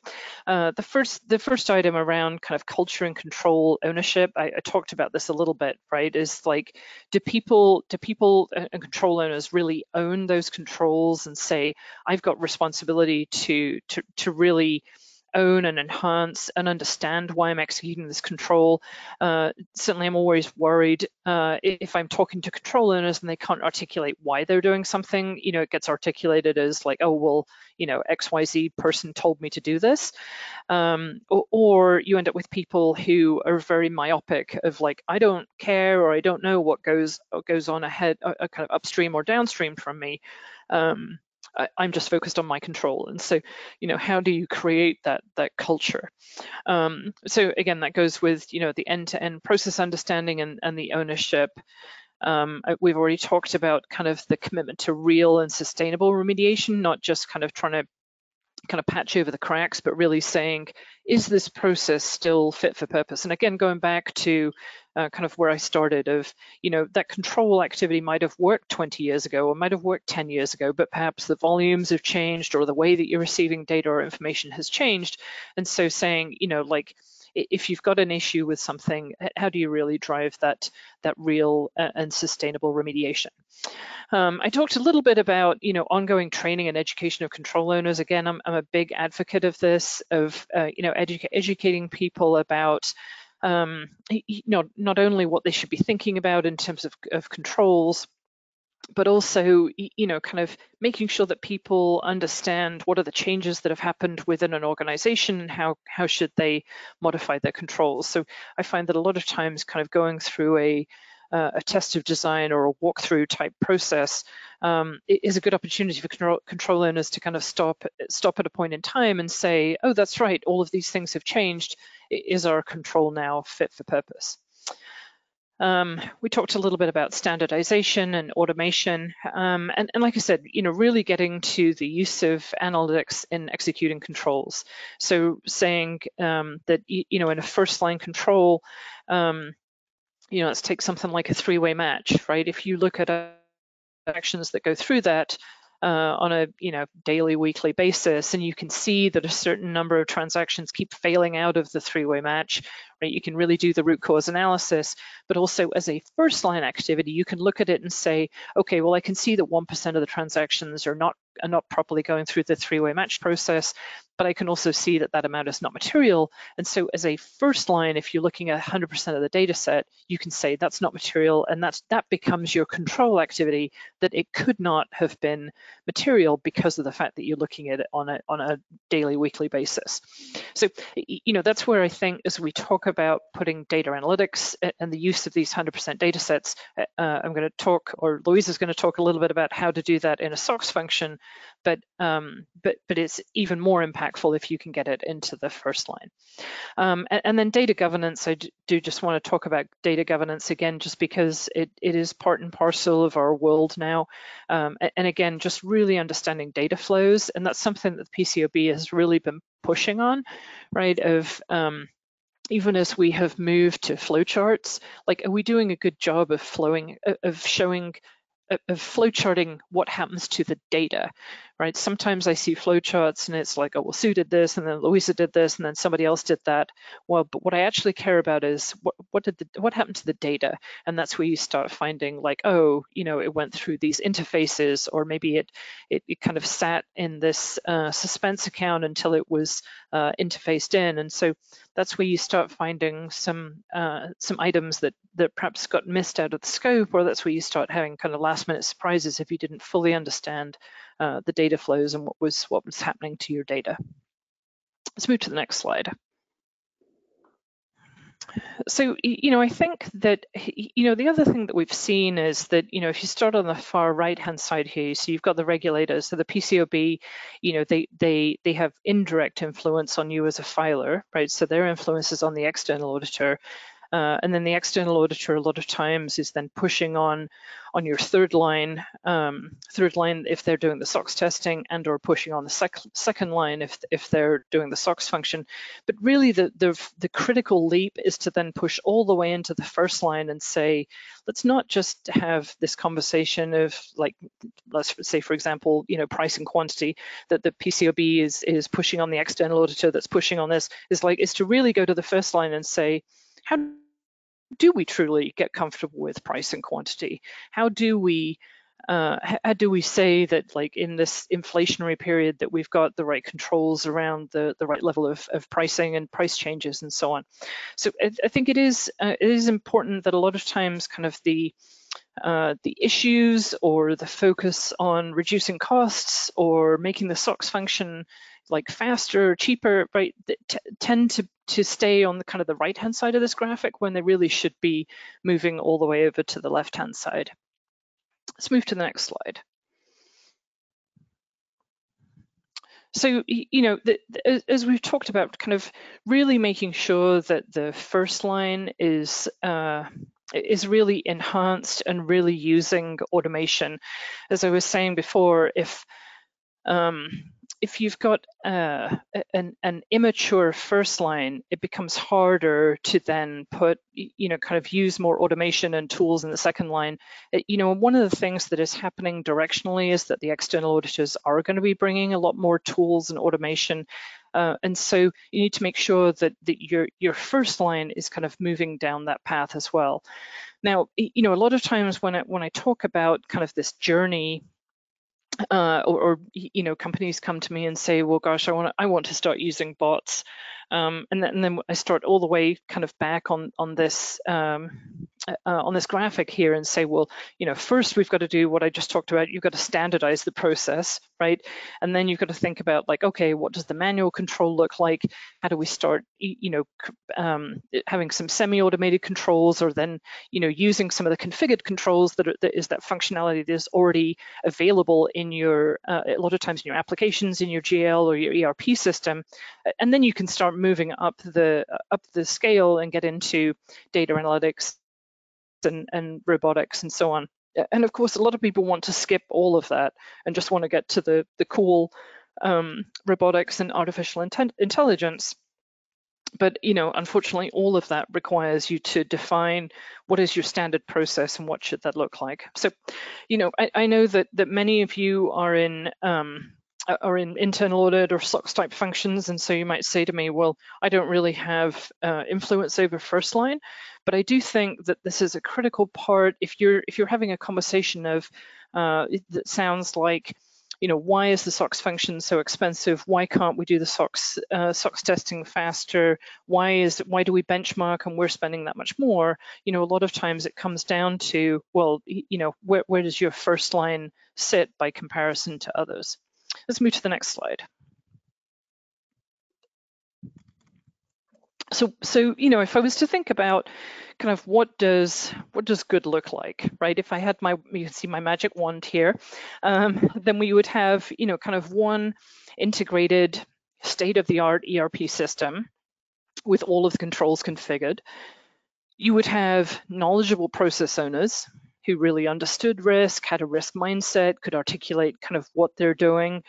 uh, the first the first item around kind of culture and control ownership, I, I, talked about this a little bit, right? Is like, do people do people and control owners really own those controls and say, I've got responsibility to to to really own and enhance and understand why I'm executing this control. Uh, certainly, I'm always worried uh, if I'm talking to control owners and they can't articulate why they're doing something. You know, it gets articulated as like, oh, well, you know, XYZ person told me to do this. Um, or, or, you end up with people who are very myopic of like, I don't care or I don't know what goes what goes on ahead, uh, uh kind of upstream or downstream from me. Um, I, am just focused on my control. And so, you know, how do you create that that culture? Um, so again, that goes with you know the end-to-end process understanding and, and the ownership. Um, we've already talked about kind of the commitment to real and sustainable remediation, not just kind of trying to kind of patch over the cracks, but really saying, is this process still fit for purpose? And again, going back to uh, kind of where I started of, you know, that control activity might have worked 20 years ago or might have worked 10 years ago, but perhaps the volumes have changed or the way that you're receiving data or information has changed. And so saying, you know, like, if you've got an issue with something, how do you really drive that that real and sustainable remediation? Um, I talked a little bit about you know ongoing training and education of control owners. Again, I'm, I'm a big advocate of this, of uh, you know edu educating people about um, you know not only what they should be thinking about in terms of, of controls, but also you know kind of making sure that people understand what are the changes that have happened within an organization and how how should they modify their controls so i find that a lot of times kind of going through a uh, a test of design or a walkthrough type process um, is a good opportunity for control, control owners to kind of stop stop at a point in time and say, oh, that's right, all of these things have changed. Is our control now fit for purpose? Um, we talked a little bit about standardization and automation, um, and, and, like I said, you know, really getting to the use of analytics in executing controls. So saying um, that you know, in a first line control, um, you know, let's take something like a three-way match, right? If you look at actions that go through that, uh, on a you know daily, weekly basis, and you can see that a certain number of transactions keep failing out of the three-way match. Right, you can really do the root cause analysis, but also as a first-line activity, you can look at it and say, okay, well, I can see that one percent of the transactions are not are not properly going through the three-way match process. But I can also see that that amount is not material. And so as a first line, if you're looking at 100% of the data set, you can say that's not material and that's that becomes your control activity that it could not have been material because of the fact that you're looking at it on a, on a daily, weekly basis. So, you know, that's where I think as we talk about putting data analytics and the use of these 100% data sets, uh, I'm going to talk, or Louise is going to talk a little bit about how to do that in a SOX function, but um, but but it's even more impactful if you can get it into the first line. Um, and, and, then data governance, I do just want to talk about data governance again, just because it, it is part and parcel of our world now. Um, and again, just really understanding data flows, and that's something that the PCAOB has really been pushing on, right? Of um, even as we have moved to flowcharts, like are we doing a good job of flowing of showing of flowcharting what happens to the data, right? Sometimes I see flowcharts and it's like, oh, well, Sue did this, and then Louisa did this, and then somebody else did that. Well, but what I actually care about is what what did the, what happened to the data, and that's where you start finding like, oh, you know, it went through these interfaces, or maybe it it, it kind of sat in this uh, suspense account until it was uh, interfaced in, and so that's where you start finding some uh, some items that that perhaps got missed out of the scope, or that's where you start having kind of last minute surprises if you didn't fully understand uh, the data flows and what was what was happening to your data. Let's move to the next slide. So, you know, I think that, you know, the other thing that we've seen is that, you know, if you start on the far right-hand side here, so you've got the regulators, so the PCAOB, you know, they they they have indirect influence on you as a filer, right? So their influence is on the external auditor. Uh, and then the external auditor a lot of times is then pushing on on your third line, um, third line if they're doing the SOX testing and or pushing on the sec second line if, if they're doing the SOX function. But really the, the, the critical leap is to then push all the way into the first line and say, let's not just have this conversation of like, let's say for example, you know, price and quantity that the PCAOB is, is pushing on the external auditor that's pushing on this is like, is to really go to the first line and say, how do we truly get comfortable with price and quantity? How do we uh, how do we say that like in this inflationary period that we've got the right controls around the, the right level of, of pricing and price changes and so on. So I, I think it is uh, it is important that a lot of times kind of the uh, the issues or the focus on reducing costs or making the SOX function like faster, or cheaper, right, tend to, to stay on the kind of the right-hand side of this graphic when they really should be moving all the way over to the left-hand side. Let's move to the next slide. So, you know, the, the, as we've talked about, kind of really making sure that the first line is uh, is really enhanced and really using automation. As I was saying before, if um, if you've got uh, an, an immature first line, it becomes harder to then put, you know, kind of use more automation and tools in the second line. It, you know, one of the things that is happening directionally is that the external auditors are going to be bringing a lot more tools and automation. Uh, and so you need to make sure that, that your, your first line is kind of moving down that path as well. Now, you know, a lot of times when I, when I talk about kind of this journey uh, or, or, you know companies come to me and say well gosh i want i want to start using bots um, and, then, and, then, I start all the way kind of back on on this um, uh, on this graphic here and say, well, you know, first we've got to do what I just talked about. You've got to standardize the process, right? And then you've got to think about like, okay, what does the manual control look like? How do we start, you know, um, having some semi-automated controls, or then, you know, using some of the configured controls that, are, that is that functionality that is already available in your uh, a lot of times in your applications, in your GL or your ERP system, and then you can start moving up the up the scale and get into data analytics and, and robotics and so on. And of course, a lot of people want to skip all of that and just want to get to the the cool um, robotics and artificial intent, intelligence. But you know, unfortunately, all of that requires you to define what is your standard process and what should that look like. So, you know, I, I know that that many of you are in um, are in internal audit or SOX type functions. And so you might say to me, well, I don't really have uh, influence over first line, but I do think that this is a critical part. If you're if you're having a conversation of uh, that sounds like you know, why is the SOX function so expensive? Why can't we do the SOX uh, SOX testing faster? Why is why do we benchmark and we're spending that much more? You know, a lot of times it comes down to well, you know, where where does your first line sit by comparison to others? Let's move to the next slide. So, so you know, if I was to think about kind of what does what does good look like, right? If I had my, you can see my magic wand here, um, then we would have, you know, kind of one integrated state-of-the-art ERP system with all of the controls configured. You would have knowledgeable process owners who really understood risk, had a risk mindset, could articulate kind of what they're doing,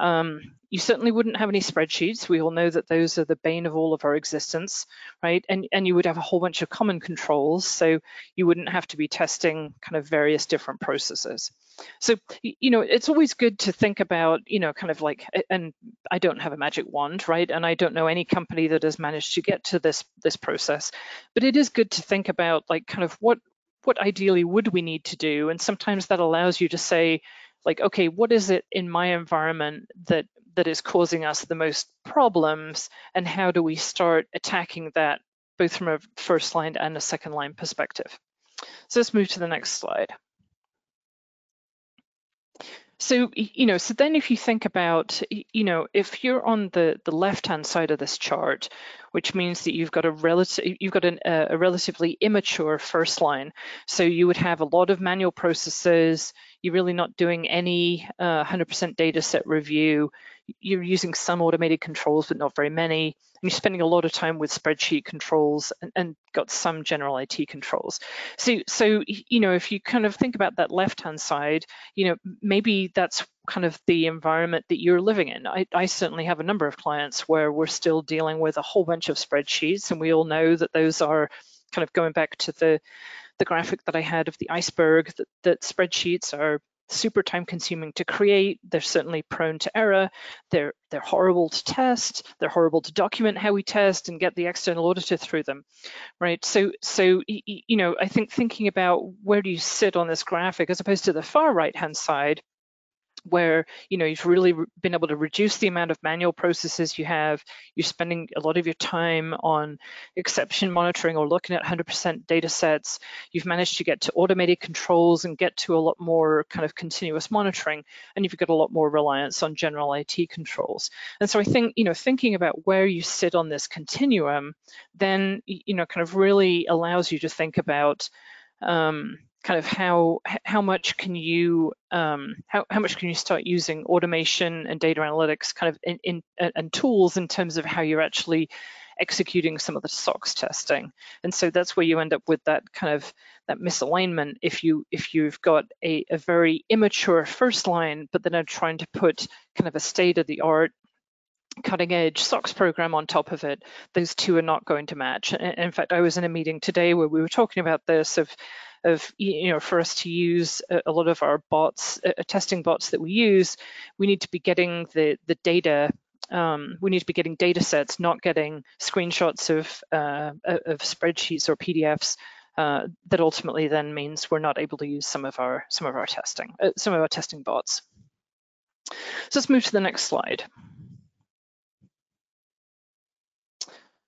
um, you certainly wouldn't have any spreadsheets. We all know that those are the bane of all of our existence, right? And, and you would have a whole bunch of common controls, so you wouldn't have to be testing kind of various different processes. So, you know, it's always good to think about, you know, kind of like, and I don't have a magic wand, right? And I don't know any company that has managed to get to this this process, but it is good to think about like kind of what what ideally would we need to do, and sometimes that allows you to say, like, okay, what is it in my environment that that is causing us the most problems, and how do we start attacking that both from a first line and a second line perspective? So let's move to the next slide. So, you know, so then if you think about, you know, if you're on the, the left-hand side of this chart, which means that you've got a relative, you've got an, a relatively immature first line. So you would have a lot of manual processes. You're really not doing any 100% uh, data set review. You're using some automated controls, but not very many and you're spending a lot of time with spreadsheet controls and, and got some general IT controls. So, so you know, if you kind of think about that left-hand side, you know, maybe that's kind of the environment that you're living in. I, I, certainly have a number of clients where we're still dealing with a whole bunch of spreadsheets, and we all know that those are kind of going back to the the graphic that I had of the iceberg that, that spreadsheets are super time consuming to create. They're certainly prone to error. They're they're horrible to test. They're horrible to document how we test and get the external auditor through them, right? So so you know I think thinking about where do you sit on this graphic as opposed to the far right hand side where you know you've really been able to reduce the amount of manual processes you have. You're spending a lot of your time on exception monitoring or looking at 100% data sets. You've managed to get to automated controls and get to a lot more kind of continuous monitoring and you've got a lot more reliance on general IT controls. And so I think you know thinking about where you sit on this continuum then you know kind of really allows you to think about um, kind of how how much can you um, how, how much can you start using automation and data analytics kind of in, in and tools in terms of how you're actually executing some of the SOX testing. And so that's where you end up with that kind of that misalignment if you if you've got a, a very immature first line, but then are trying to put kind of a state of the art cutting edge SOX program on top of it, those two are not going to match. In fact, I was in a meeting today where we were talking about this of of you know for us to use a, a lot of our bots, uh, testing bots that we use, we need to be getting the the data. Um, we need to be getting data sets, not getting screenshots of uh, of spreadsheets or PDFs. Uh, that ultimately then means we're not able to use some of our some of our testing, uh, some of our testing bots. So let's move to the next slide.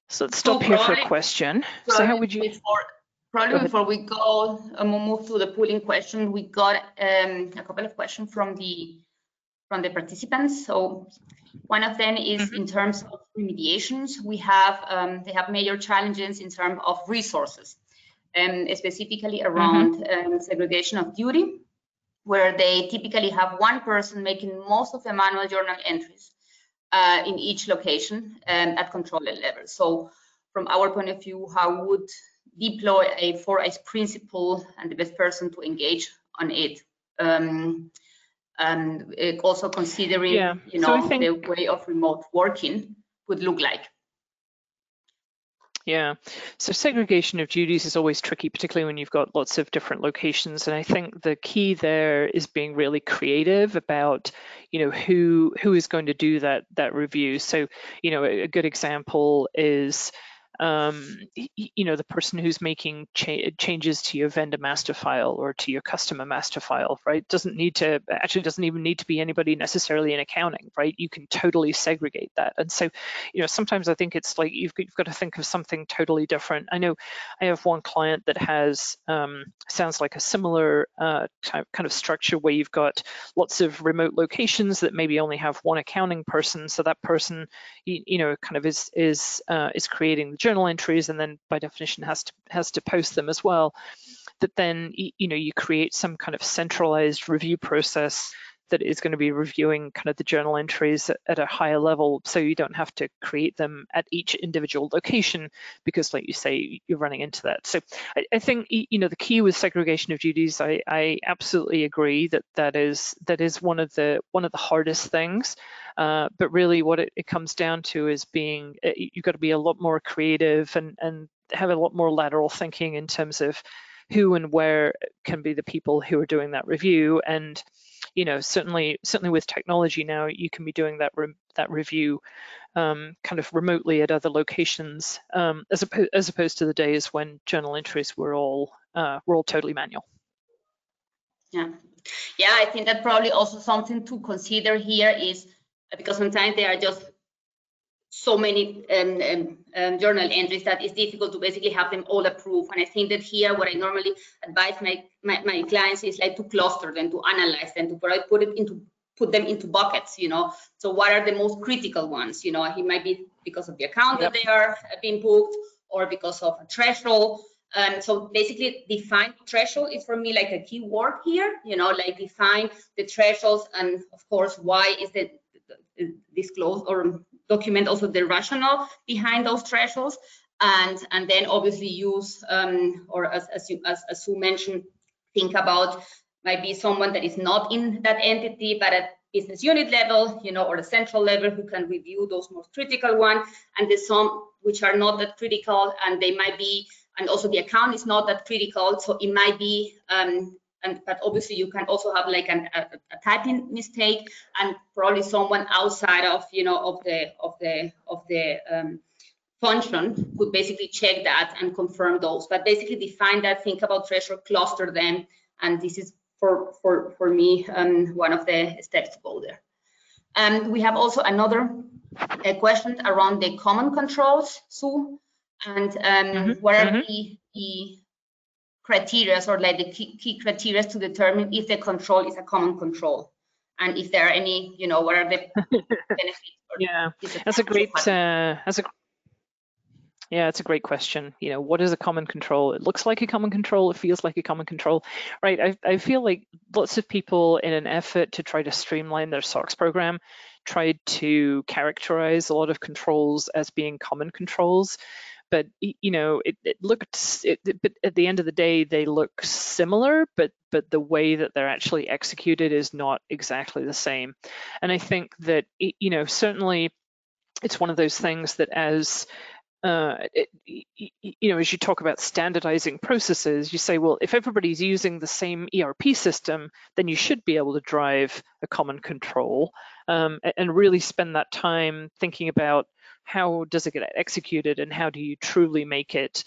So let's stop so here for a question. So how would you? Before, Probably before we go um, move to the pooling question, we got um, a couple of questions from the from the participants. So one of them is mm -hmm. in terms of remediations. We have um, they have major challenges in terms of resources, and um, specifically around mm -hmm. segregation of duty, where they typically have one person making most of the manual journal entries uh, in each location um, at controller level. So from our point of view, how would deploy a four-eyes principle and the best person to engage on it. Um, and also considering, yeah. you know, so think, the way of remote working would look like. Yeah, so segregation of duties is always tricky, particularly when you've got lots of different locations. And I think the key there is being really creative about, you know, who who is going to do that that review. So, you know, a, a good example is um, you know, the person who's making cha changes to your vendor master file or to your customer master file, right? Doesn't need to, actually doesn't even need to be anybody necessarily in accounting, right? You can totally segregate that. And so, you know, sometimes I think it's like you've, you've got to think of something totally different. I know I have one client that has, um, sounds like a similar uh, kind of structure where you've got lots of remote locations that maybe only have one accounting person. So that person, you, you know, kind of is, is, uh, is creating the journal entries and then by definition has to has to post them as well that then you know you create some kind of centralized review process that is going to be reviewing kind of the journal entries at, a higher level so you don't have to create them at each individual location because like you say you're running into that so I, I think you know the key with segregation of duties I, I absolutely agree that that is that is one of the one of the hardest things uh, but really what it, it, comes down to is being, uh, you've got to be a lot more creative and, and have a lot more lateral thinking in terms of who and where can be the people who are doing that review. And, you know, certainly, certainly with technology now, you can be doing that, re that review um, kind of remotely at other locations, um, as, opposed, as opposed to the days when journal entries were all, uh, were all totally manual. Yeah. Yeah, I think that probably also something to consider here is because sometimes they are just so many um, um, um, journal entries that it's difficult to basically have them all approved. And I think that here, what I normally advise my, my, my clients is like to cluster them, to analyze them, to put it into put them into buckets, you know. So what are the most critical ones? You know, it might be because of the account yep. that they are being booked or because of a threshold. Um, so basically define threshold is for me like a key word here, you know, like define the thresholds and of course, why is the disclosed or document also the rationale behind those thresholds. And and then obviously use um, or as as you as, as you mentioned think about maybe someone that is not in that entity but at business unit level you know or the central level who can review those most critical ones and the some which are not that critical and they might be and also the account is not that critical. So it might be um, and but obviously you can also have like an, a, a, typing mistake and probably someone outside of you know of the of the of the um, function could basically check that and confirm those but basically define that think about threshold cluster them and this is for for for me um, one of the steps to go there and we have also another uh, question around the common controls Sue and um, mm -hmm. what are mm -hmm. the, the criteria or like the key, key criteria to determine if the control is a common control and if there are any, you know, what are the benefits? yeah, that's a great, uh, that's a yeah, it's a great question. You know, what is a common control? It looks like a common control. It feels like a common control, right? I, I feel like lots of people, in an effort to try to streamline their SOX program, tried to characterize a lot of controls as being common controls but you know it, it looked it, but at the end of the day they look similar but but the way that they're actually executed is not exactly the same. And i think that you know certainly it's one of those things that as uh, it, you know, as you talk about standardizing processes, you say, well, if everybody's using the same ERP system, then you should be able to drive a common control um, and really spend that time thinking about how does it get executed and how do you truly make it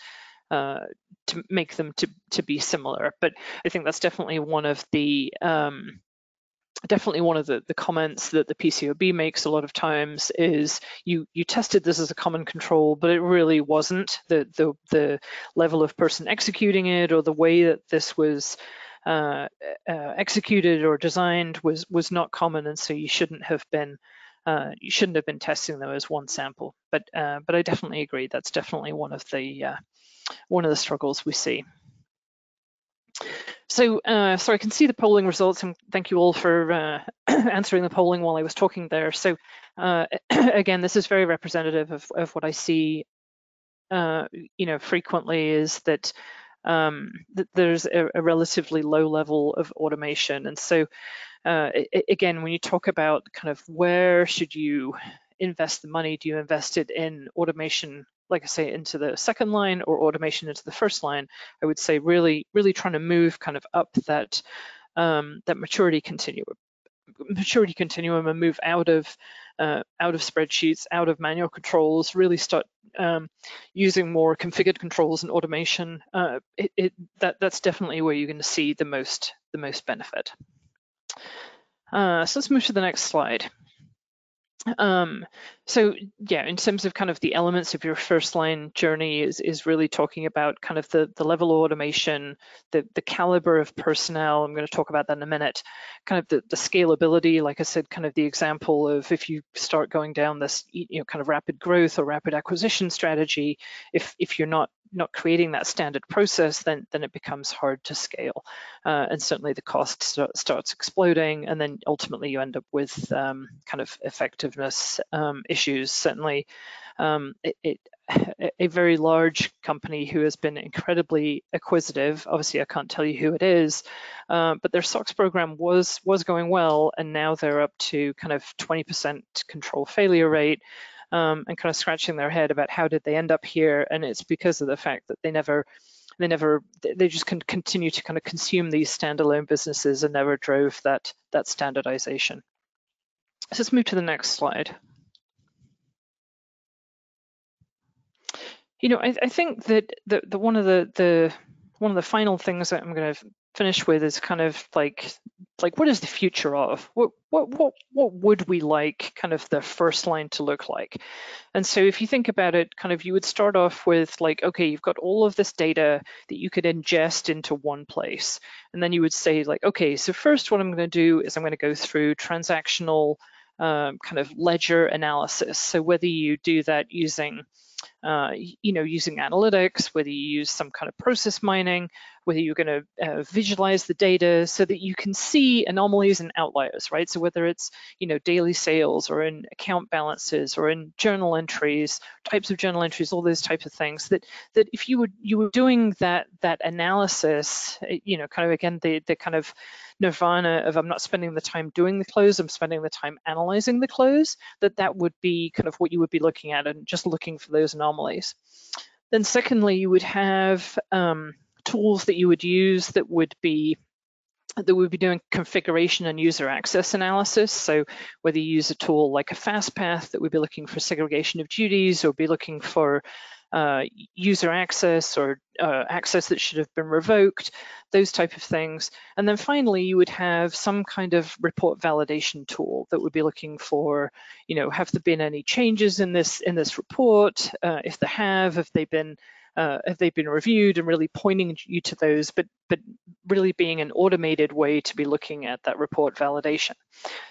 uh, to make them to, to be similar. But I think that's definitely one of the um, definitely one of the, the comments that the PCAOB makes a lot of times is you you tested this as a common control, but it really wasn't. The the the level of person executing it or the way that this was uh, uh, executed or designed was was not common, and so you shouldn't have been uh, you shouldn't have been testing them as one sample. But uh, but I definitely agree. That's definitely one of the uh, one of the struggles we see. So, uh, so I can see the polling results, and thank you all for uh, answering the polling while I was talking there. So, uh, again, this is very representative of, of what I see, you know, frequently is that um, there's a, a, relatively low level of automation. And so, uh, again, when you talk about kind of where should you invest the money, do you invest it in automation, like I say, into the second line or automation into the first line? I would say really, really trying to move kind of up that um, that maturity continuum maturity continuum and move out of uh, out of spreadsheets, out of manual controls, really start um, using more configured controls and automation, uh, it, it, that, that's definitely where you're going to see the most, the most benefit. Uh, so let's move to the next slide. Um, so yeah, in terms of kind of the elements of your first line journey is is really talking about kind of the the level of automation, the the caliber of personnel. I'm going to talk about that in a minute. Kind of the the scalability, like I said, kind of the example of if you start going down this you know kind of rapid growth or rapid acquisition strategy, if if you're not not creating that standard process, then then it becomes hard to scale, uh, and certainly the cost start, starts exploding, and then ultimately you end up with um, kind of effectiveness um, issues. Certainly, um, it, it, a very large company who has been incredibly acquisitive. Obviously, I can't tell you who it is, uh, but their SOX program was was going well, and now they're up to kind of 20% control failure rate um, and kind of scratching their head about how did they end up here, and it's because of the fact that they never they never they just can continue to kind of consume these standalone businesses and never drove that that standardization. So let's move to the next slide. You know, I, I think that the, the one of the the one of the final things that I'm going to finish with is kind of like like what is the future of? What what what what would we like kind of the first line to look like? And so if you think about it kind of you would start off with like okay you've got all of this data that you could ingest into one place. And then you would say like okay so first what i'm going to do is i'm going to go through transactional um, kind of ledger analysis. So whether you do that using uh, you know, using analytics, whether you use some kind of process mining, whether you're going to uh, visualize the data so that you can see anomalies and outliers, right? So whether it's, you know, daily sales or in account balances or in journal entries, types of journal entries, all those types of things that that if you were you were doing that that analysis, eh, you know, kind of again the the kind of nirvana of I'm not spending the time doing the close, I'm spending the time analyzing the close, that that would be kind of what you would be looking at and just looking for those anomalies. Then secondly, you would have um, tools that you would use that would be that would be doing configuration and user access analysis. So whether you use a tool like a FastPath that would be looking for segregation of duties or be looking for uh, user access or uh, access that should have been revoked, those type of things. And then finally, you would have some kind of report validation tool that would be looking for, you know, have there been any changes in this in this report? Uh, if there have, have they been uh, have they been reviewed and really pointing you to those, but but really being an automated way to be looking at that report validation.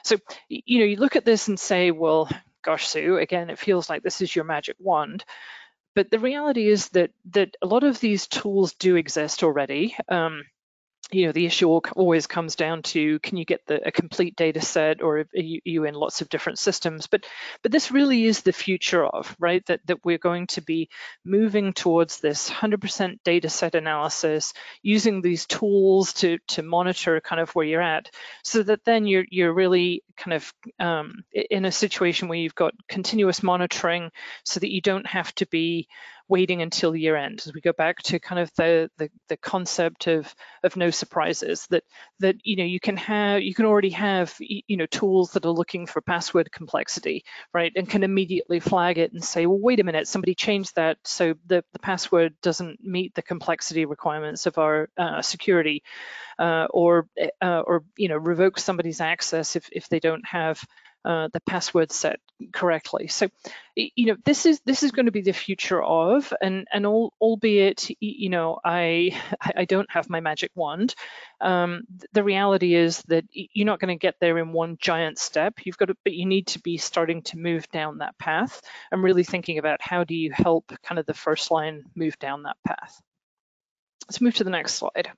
So you know you look at this and say, well, gosh, Sue, again, it feels like this is your magic wand. But the reality is that that a lot of these tools do exist already. Um, you know the issue always comes down to can you get the, a complete data set or are you, in lots of different systems? But but this really is the future of right that that we're going to be moving towards this 100% data set analysis using these tools to to monitor kind of where you're at so that then you're you're really kind of um, in a situation where you've got continuous monitoring so that you don't have to be waiting until year end as we go back to kind of the, the, the concept of of no surprises that that you know you can have you can already have you know tools that are looking for password complexity right and can immediately flag it and say well wait a minute somebody changed that so the, the password doesn't meet the complexity requirements of our uh, security uh, or uh, or you know revoke somebody's access if if they don't have uh, the password set correctly. So, you know, this is this is going to be the future of, and and all, albeit, you know, I I don't have my magic wand. Um, the reality is that you're not going to get there in one giant step. You've got to, but you need to be starting to move down that path. I'm really thinking about how do you help kind of the first line move down that path. Let's move to the next slide.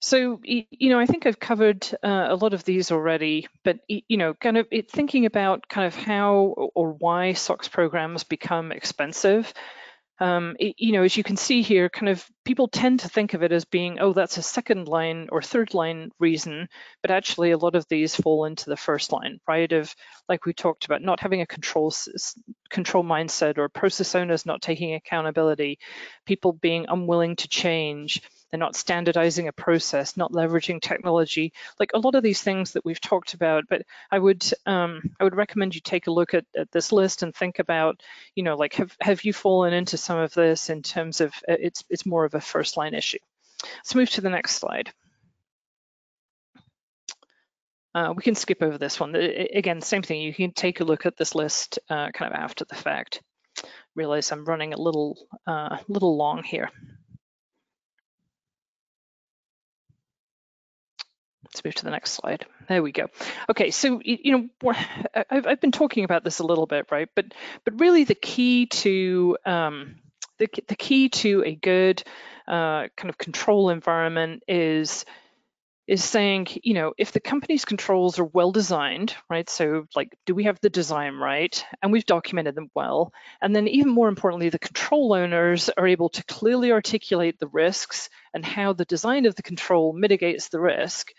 So, you know, I think I've covered uh, a lot of these already, but, you know, kind of it, thinking about kind of how or why SOX programs become expensive. Um, it, you know, as you can see here, kind of people tend to think of it as being, oh, that's a second line or third line reason, but actually a lot of these fall into the first line, right? Of like we talked about, not having a control control mindset or process owners not taking accountability, people being unwilling to change, they're not standardizing a process, not leveraging technology, like a lot of these things that we've talked about. But I would um, I would recommend you take a look at, at, this list and think about, you know, like have have you fallen into some of this in terms of uh, it's it's more of a first line issue. Let's move to the next slide. Uh, we can skip over this one. Again, same thing. You can take a look at this list uh, kind of after the fact. Realize I'm running a little, uh, little long here. Let's move to the next slide. There we go. Okay, so you know, I've, I've been talking about this a little bit, right? But but really, the key to um, the the key to a good uh, kind of control environment is is saying, you know, if the company's controls are well designed, right? So like, do we have the design right? And we've documented them well. And then even more importantly, the control owners are able to clearly articulate the risks and how the design of the control mitigates the risk.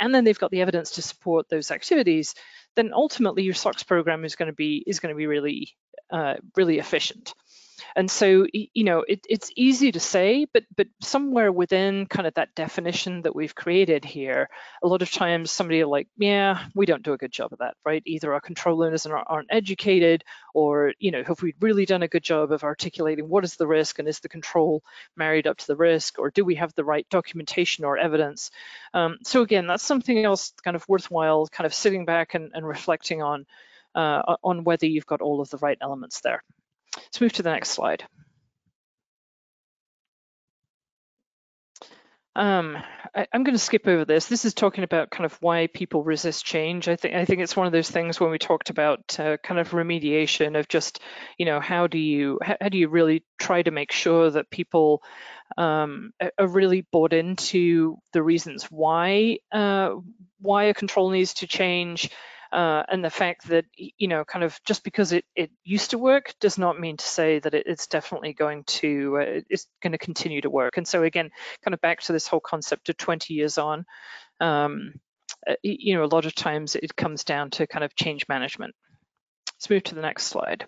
And then they've got the evidence to support those activities. Then ultimately your SOX program is going to be is going to be really, uh, really efficient. And so, you know, it, it's easy to say, but but somewhere within kind of that definition that we've created here, a lot of times somebody like, yeah, we don't do a good job of that, right? Either our control owners aren't educated, or you know, have we really done a good job of articulating what is the risk and is the control married up to the risk, or do we have the right documentation or evidence? Um, so again, that's something else kind of worthwhile, kind of sitting back and, and reflecting on. Uh, on whether you've got all of the right elements there. Let's move to the next slide. Um, I, am going to skip over this. This is talking about kind of why people resist change. I think I think it's one of those things when we talked about uh, kind of remediation of just, you know, how do you how, how do you really try to make sure that people um, are really bought into the reasons why uh, why a control needs to change, uh, and the fact that you know kind of just because it, it used to work does not mean to say that it, it's definitely going to uh, it's going to continue to work. And so again kind of back to this whole concept of 20 years on um, uh, you know a lot of times it comes down to kind of change management. Let's move to the next slide.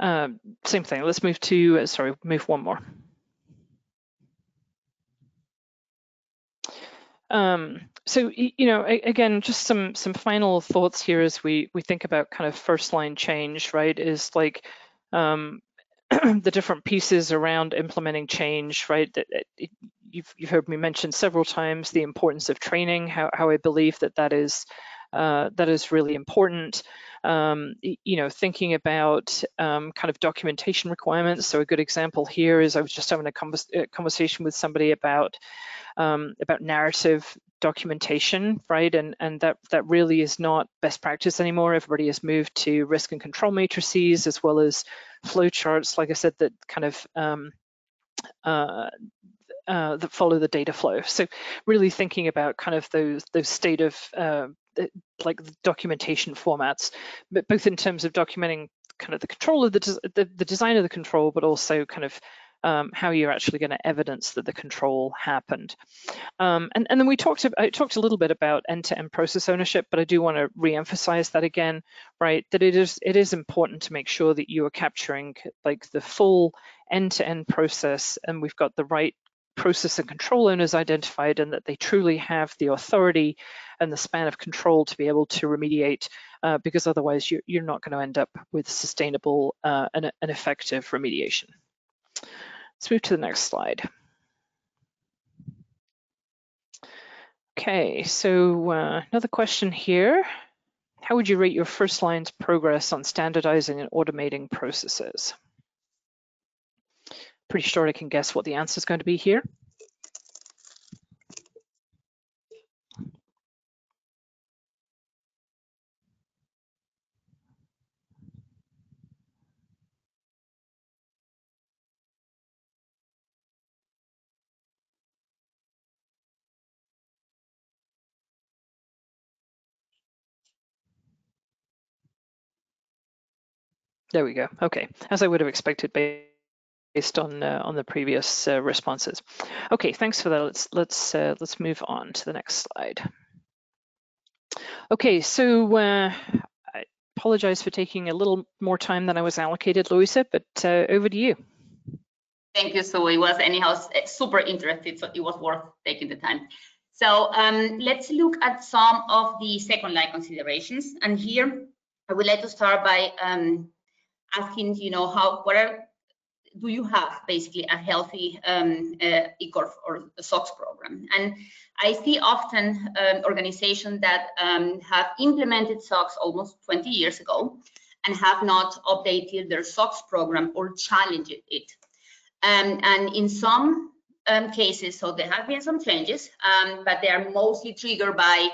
Um, same thing. Let's move to uh, sorry move one more Um, so you know, again, just some some final thoughts here as we we think about kind of first line change, right? Is like um, the different pieces around implementing change, right? That you've you've heard me mention several times the importance of training, how how I believe that that is uh, that is really important. Um, you know, thinking about um, kind of documentation requirements. So a good example here is I was just having a, convers a conversation with somebody about um, about narrative documentation, right? And and that that really is not best practice anymore. Everybody has moved to risk and control matrices as well as flowcharts, like I said, that kind of um, uh, uh, that follow the data flow. So really thinking about kind of those those state of uh, like documentation formats, but both in terms of documenting kind of the control of the, the, the design of the control, but also kind of um, how you're actually going to evidence that the control happened. Um, and, and then we talked, I talked a little bit about end-to-end -end process ownership, but I do want to re-emphasize that again, right? That it is it is important to make sure that you are capturing like the full end-to-end -end process, and we've got the right process and control owners identified, and that they truly have the authority and the span of control to be able to remediate, uh, because otherwise you're, you're not going to end up with sustainable uh, and, and effective remediation. Let's move to the next slide. Okay, so uh, another question here. How would you rate your first line's progress on standardizing and automating processes? Pretty sure I can guess what the answer is going to be here. There we go. Okay, as I would have expected based on uh, on the previous uh, responses. Okay, thanks for that. Let's let's uh, let's move on to the next slide. Okay, so uh, I apologize for taking a little more time than I was allocated, Louisa, but uh, over to you. Thank you, So It was anyhow super interested, so it was worth taking the time. So um, let's look at some of the second line considerations. And here I would like to start by um, asking, you know, how what are do you have basically a healthy um, uh, ECORF or SOX program? And I see often um, organizations that um, have implemented SOX almost 20 years ago and have not updated their SOX program or challenged it. Um, and in some um, cases, so there have been some changes, um, but they are mostly triggered by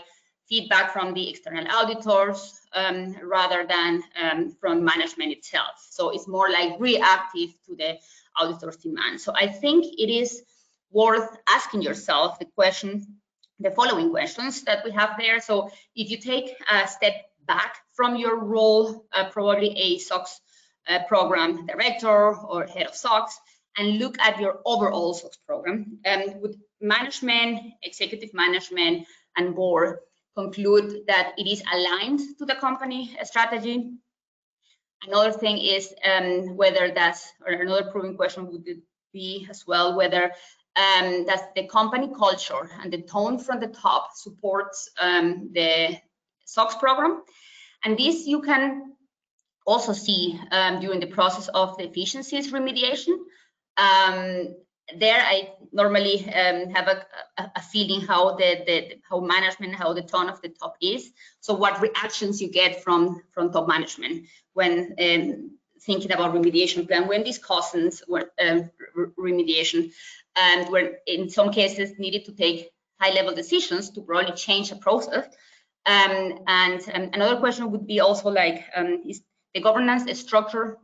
feedback from the external auditors um, rather than um, from management itself. So it's more like reactive to the auditor's demand. So I think it is worth asking yourself the question, the following questions that we have there. So if you take a step back from your role, uh, probably a SOX uh, program director or head of SOX, and look at your overall SOX program, um, with management, executive management, and board conclude that it is aligned to the company strategy. Another thing is um, whether that's, or another proving question would be as well, whether um, that the company culture and the tone from the top supports um, the SOX program. And this you can also see um, during the process of the efficiencies remediation. Um, there I normally um, have a, a, feeling how the, the how management, how the tone of the top is. So what reactions you get from from top management when um, thinking about remediation plan, when discussing were um, remediation, and where in some cases needed to take high level decisions to probably change a process. Um, and um, another question would be also like, um, is the governance structure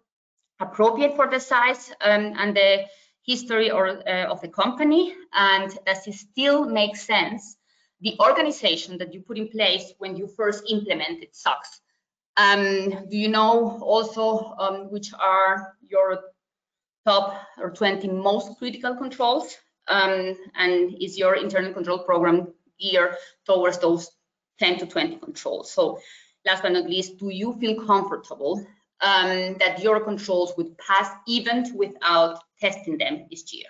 appropriate for the size and the history or uh, of the company and does it still make sense the organization that you put in place when you first implemented SOX? Um, do you know also um, which are your top or 20 most critical controls? Um, and is your internal control program geared towards those 10 to 20 controls? So last but not least, do you feel comfortable um, that your controls would pass even without testing them this year.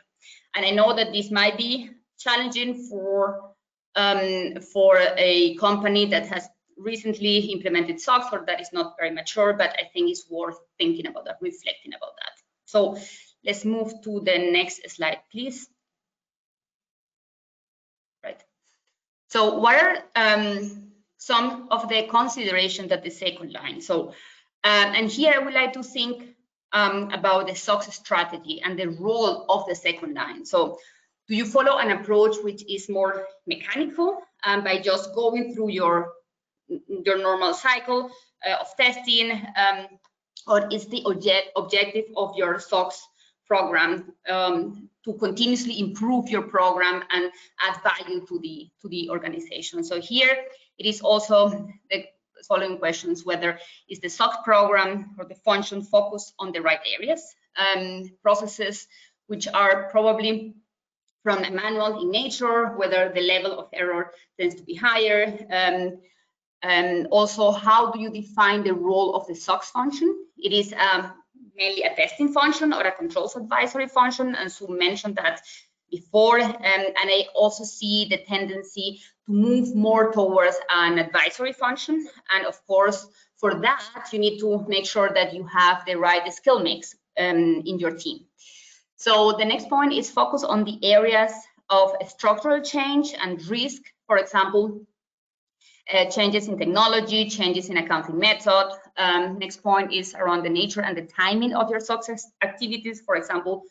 And I know that this might be challenging for um, for a company that has recently implemented or that is not very mature, but I think it's worth thinking about that, reflecting about that. So let's move to the next slide, please. Right. So what are um, some of the considerations that the second line? So um, and here I would like to think um, about the SOX strategy and the role of the second line. So do you follow an approach which is more mechanical um, by just going through your, your normal cycle uh, of testing um, or is the object, objective of your SOX program um, to continuously improve your program and add value to the to the organization. So here it is also the following questions, whether is the SOX program or the function focused on the right areas, um, processes which are probably from a manual in nature, whether the level of error tends to be higher, um, and also how do you define the role of the SOX function? It is um, mainly a testing function or a controls advisory function, and Sue mentioned that before. Um, and I also see the tendency to move more towards an advisory function. And of course, for that, you need to make sure that you have the right skill mix um, in your team. So the next point is focus on the areas of structural change and risk. For example, uh, changes in technology, changes in accounting method. Um, next point is around the nature and the timing of your success activities. For example,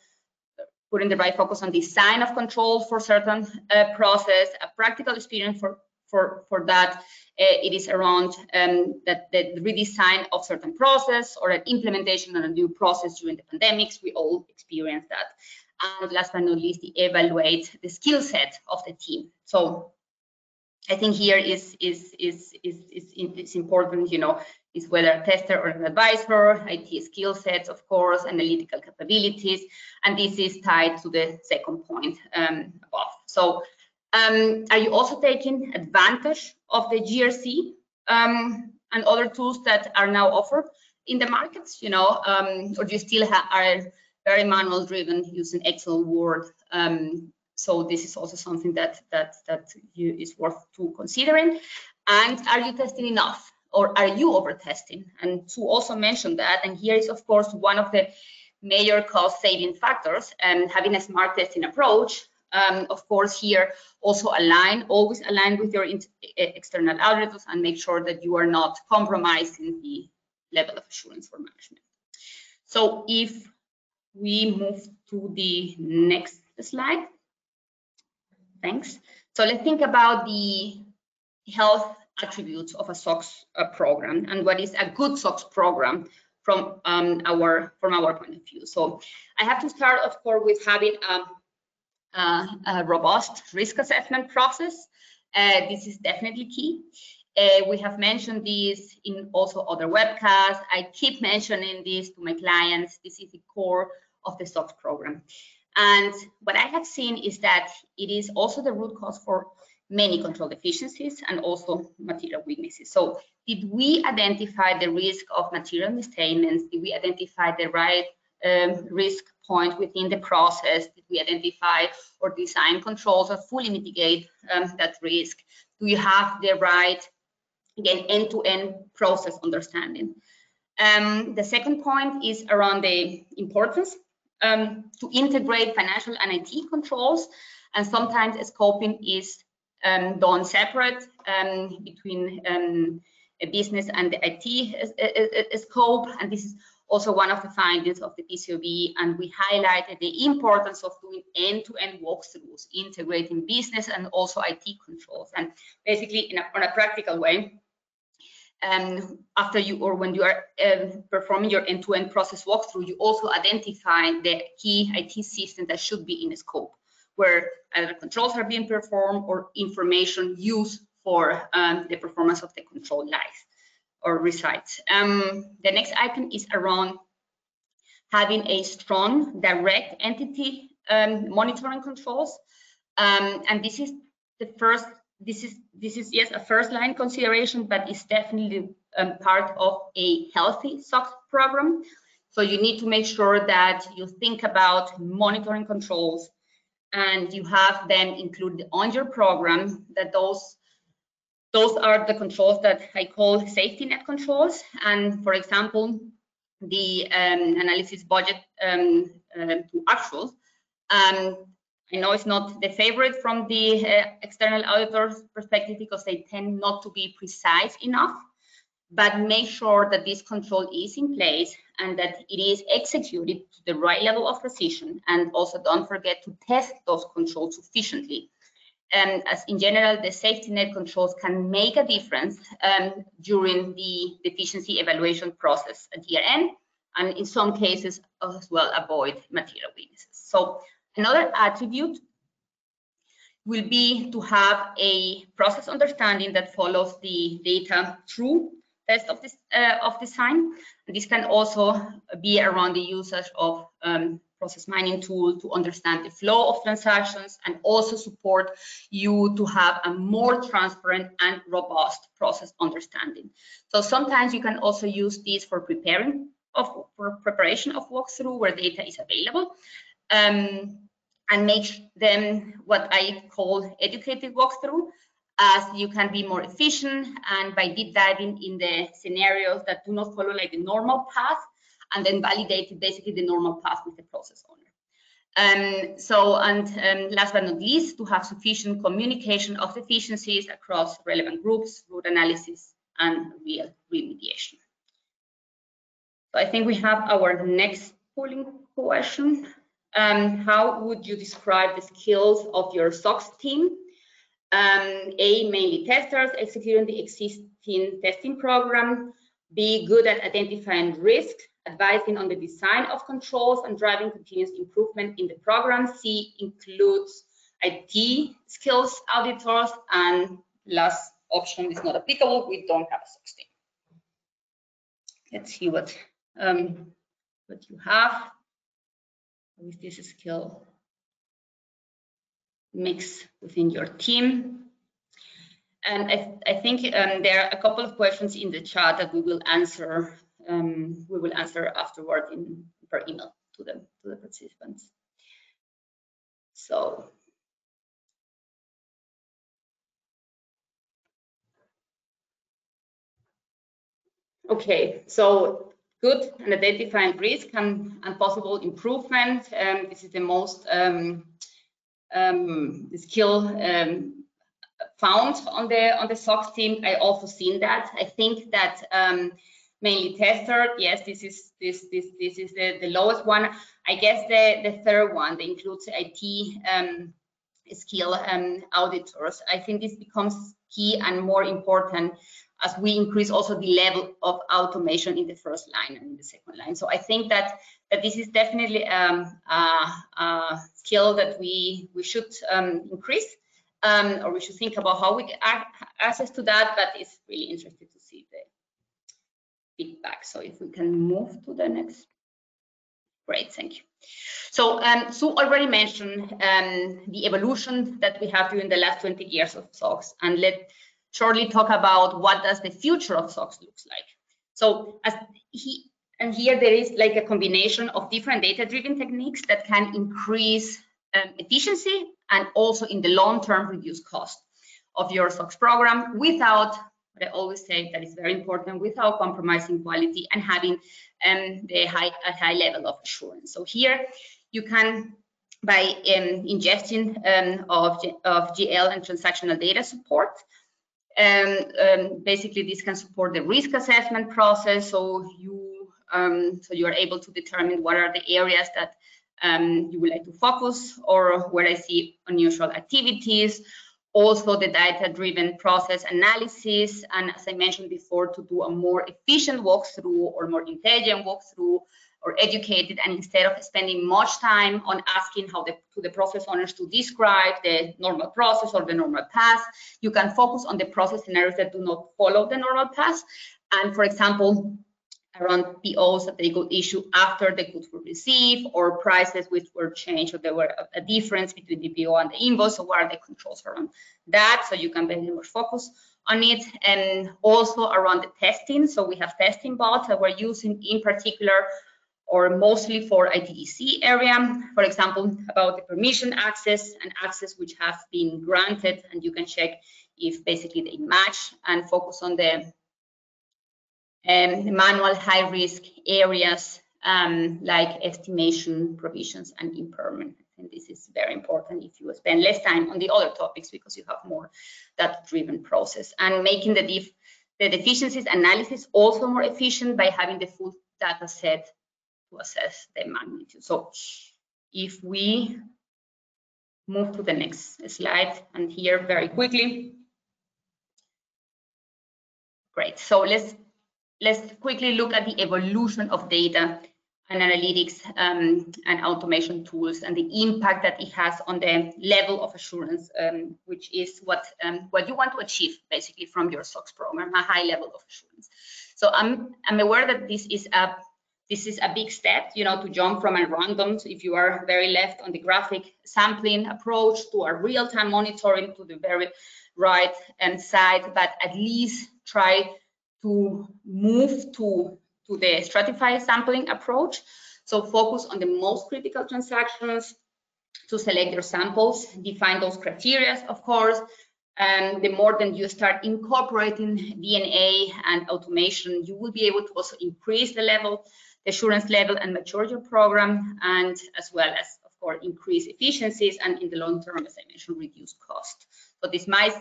putting the right focus on design of control for certain uh, process, a practical experience for for for that. Uh, it is around um, that the redesign of certain process or an implementation of a new process during the pandemics. We all experience that. And last but not least, the evaluate the skill set of the team. So I think here is is is is is, is important, you know, is whether tester or an advisor, IT skill sets, of course, analytical capabilities, and this is tied to the second point um, above. So um, are you also taking advantage of the GRC um, and other tools that are now offered in the markets, you know, um, or do you still are very manual driven using Excel, Word. Um, so this is also something that that that you, is worth to considering. And are you testing enough, or are you over testing? And to also mention that, and here is of course one of the major cost saving factors, and having a smart testing approach. Um, of course, here also align, always align with your external auditors and make sure that you are not compromising the level of assurance for management. So if we move to the next slide. Thanks. So let's think about the health attributes of a SOX uh, program and what is a good SOX program from um, our from our point of view. So I have to start, of course, with having a, a, a robust risk assessment process. Uh, this is definitely key. Uh, we have mentioned this in also other webcasts. I keep mentioning this to my clients. This is the core of the SOX program. And what I have seen is that it is also the root cause for many control deficiencies and also material weaknesses. So did we identify the risk of material misstatements? Did we identify the right um, risk point within the process? Did we identify or design controls that fully mitigate um, that risk? Do you have the right, again, end-to-end -end process understanding? Um, the second point is around the importance um, to integrate financial and IT controls. And sometimes scoping is done separate um, between um, a business and the IT scope. And this is also one of the findings of the PCAOB. And we highlighted the importance of doing end-to-end -end walkthroughs, integrating business and also IT controls. And basically, in a, on a practical way, um, after you or when you are um, performing your end-to-end -end process walkthrough, you also identify the key IT system that should be in the scope, where either controls are being performed or information used for um, the performance of the control lies or resides. Um, the next item is around having a strong direct entity um, monitoring controls. Um, and this is the first this is this is yes a first line consideration, but it's definitely um, part of a healthy SOX program. So you need to make sure that you think about monitoring controls and you have them included on your program that those those are the controls that I call safety net controls. And for example, the um, analysis budget um, uh, to actuals um, I know it's not the favorite from the uh, external auditor's perspective because they tend not to be precise enough, but make sure that this control is in place and that it is executed to the right level of precision. And also don't forget to test those controls sufficiently. And as in general, the safety net controls can make a difference um, during the deficiency evaluation process at year end, and in some cases as well avoid material weaknesses. So Another attribute will be to have a process understanding that follows the data through test of this uh, of design. This can also be around the usage of um, process mining tool to understand the flow of transactions and also support you to have a more transparent and robust process understanding. So sometimes you can also use these for preparing of for preparation of walkthrough where data is available. Um, and make them what I call educated walkthrough as you can be more efficient and by deep diving in the scenarios that do not follow like the normal path and then validate basically the normal path with the process owner. Um, so, and um, last but not least, to have sufficient communication of deficiencies across relevant groups, root analysis, and real remediation. So I think we have our next polling question um, how would you describe the skills of your SOX team? Um, A, mainly testers executing the existing testing program. B, good at identifying risk, advising on the design of controls and driving continuous improvement in the program. C includes IT skills auditors. And last option is not applicable. We don't have a SOX team. Let's see what, um, what you have with this skill mix within your team. And I, I think um, there are a couple of questions in the chat that we will answer. Um, we will answer afterward in per email to the to the participants. So okay, so good and identifying risk and, and possible improvement. Um, this is the most um, um, skill um, found on the on the SOX team. I also seen that. I think that um, mainly tester. Yes, this is this this this is the, the lowest one. I guess the the third one that includes IT um, skill um, auditors. I think this becomes key and more important as we increase also the level of automation in the first line and in the second line. So I think that that this is definitely um, a, skill that we we should um, increase, um, or we should think about how we get access to that. But it's really interesting to see the feedback. So if we can move to the next. Great, thank you. So um, Sue already mentioned um, the evolution that we have during the last 20 years of SOX, and let shortly talk about what does the future of SOX looks like. So as he and here there is like a combination of different data-driven techniques that can increase um, efficiency and also in the long term reduce cost of your SOX program without what I always say that is very important without compromising quality and having um, the high a high level of assurance. So here you can by um, ingestion um, of, of GL and transactional data support and um, basically this can support the risk assessment process. So you um, so you are able to determine what are the areas that um, you would like to focus or where I see unusual activities. Also the data-driven process analysis, and as I mentioned before, to do a more efficient walkthrough or more intelligent walkthrough or educated and instead of spending much time on asking how the, to the process owners to describe the normal process or the normal path, you can focus on the process scenarios that do not follow the normal path. And for example, around POs that they could issue after the goods were received or prices which were changed or there were a, a difference between the PO and the invoice. So what are the controls around that? So you can very much focus on it and also around the testing. So we have testing bots that we're using in particular or mostly for ITGC area, for example, about the permission access and access which have been granted, and you can check if basically they match and focus on the um, manual high risk areas um, like estimation, provisions, and impairment. And this is very important if you spend less time on the other topics because you have more that driven process and making the, def the deficiencies analysis also more efficient by having the full data set to assess the magnitude. So if we move to the next slide and here very quickly. Great, so let's let's quickly look at the evolution of data and analytics um, and automation tools and the impact that it has on the level of assurance, um, which is what um, what you want to achieve basically from your SOX program, a high level of assurance. So I'm I'm aware that this is a this is a big step, you know, to jump from a random, if you are very left on the graphic sampling approach to a real-time monitoring to the very right hand side, but at least try to move to, to the stratified sampling approach. So focus on the most critical transactions to select your samples, define those criteria, of course, and the more that you start incorporating D&A and automation, you will be able to also increase the level assurance level and mature your program, and as well as, of course, increase efficiencies and in the long term, as I mentioned, reduce cost. So this might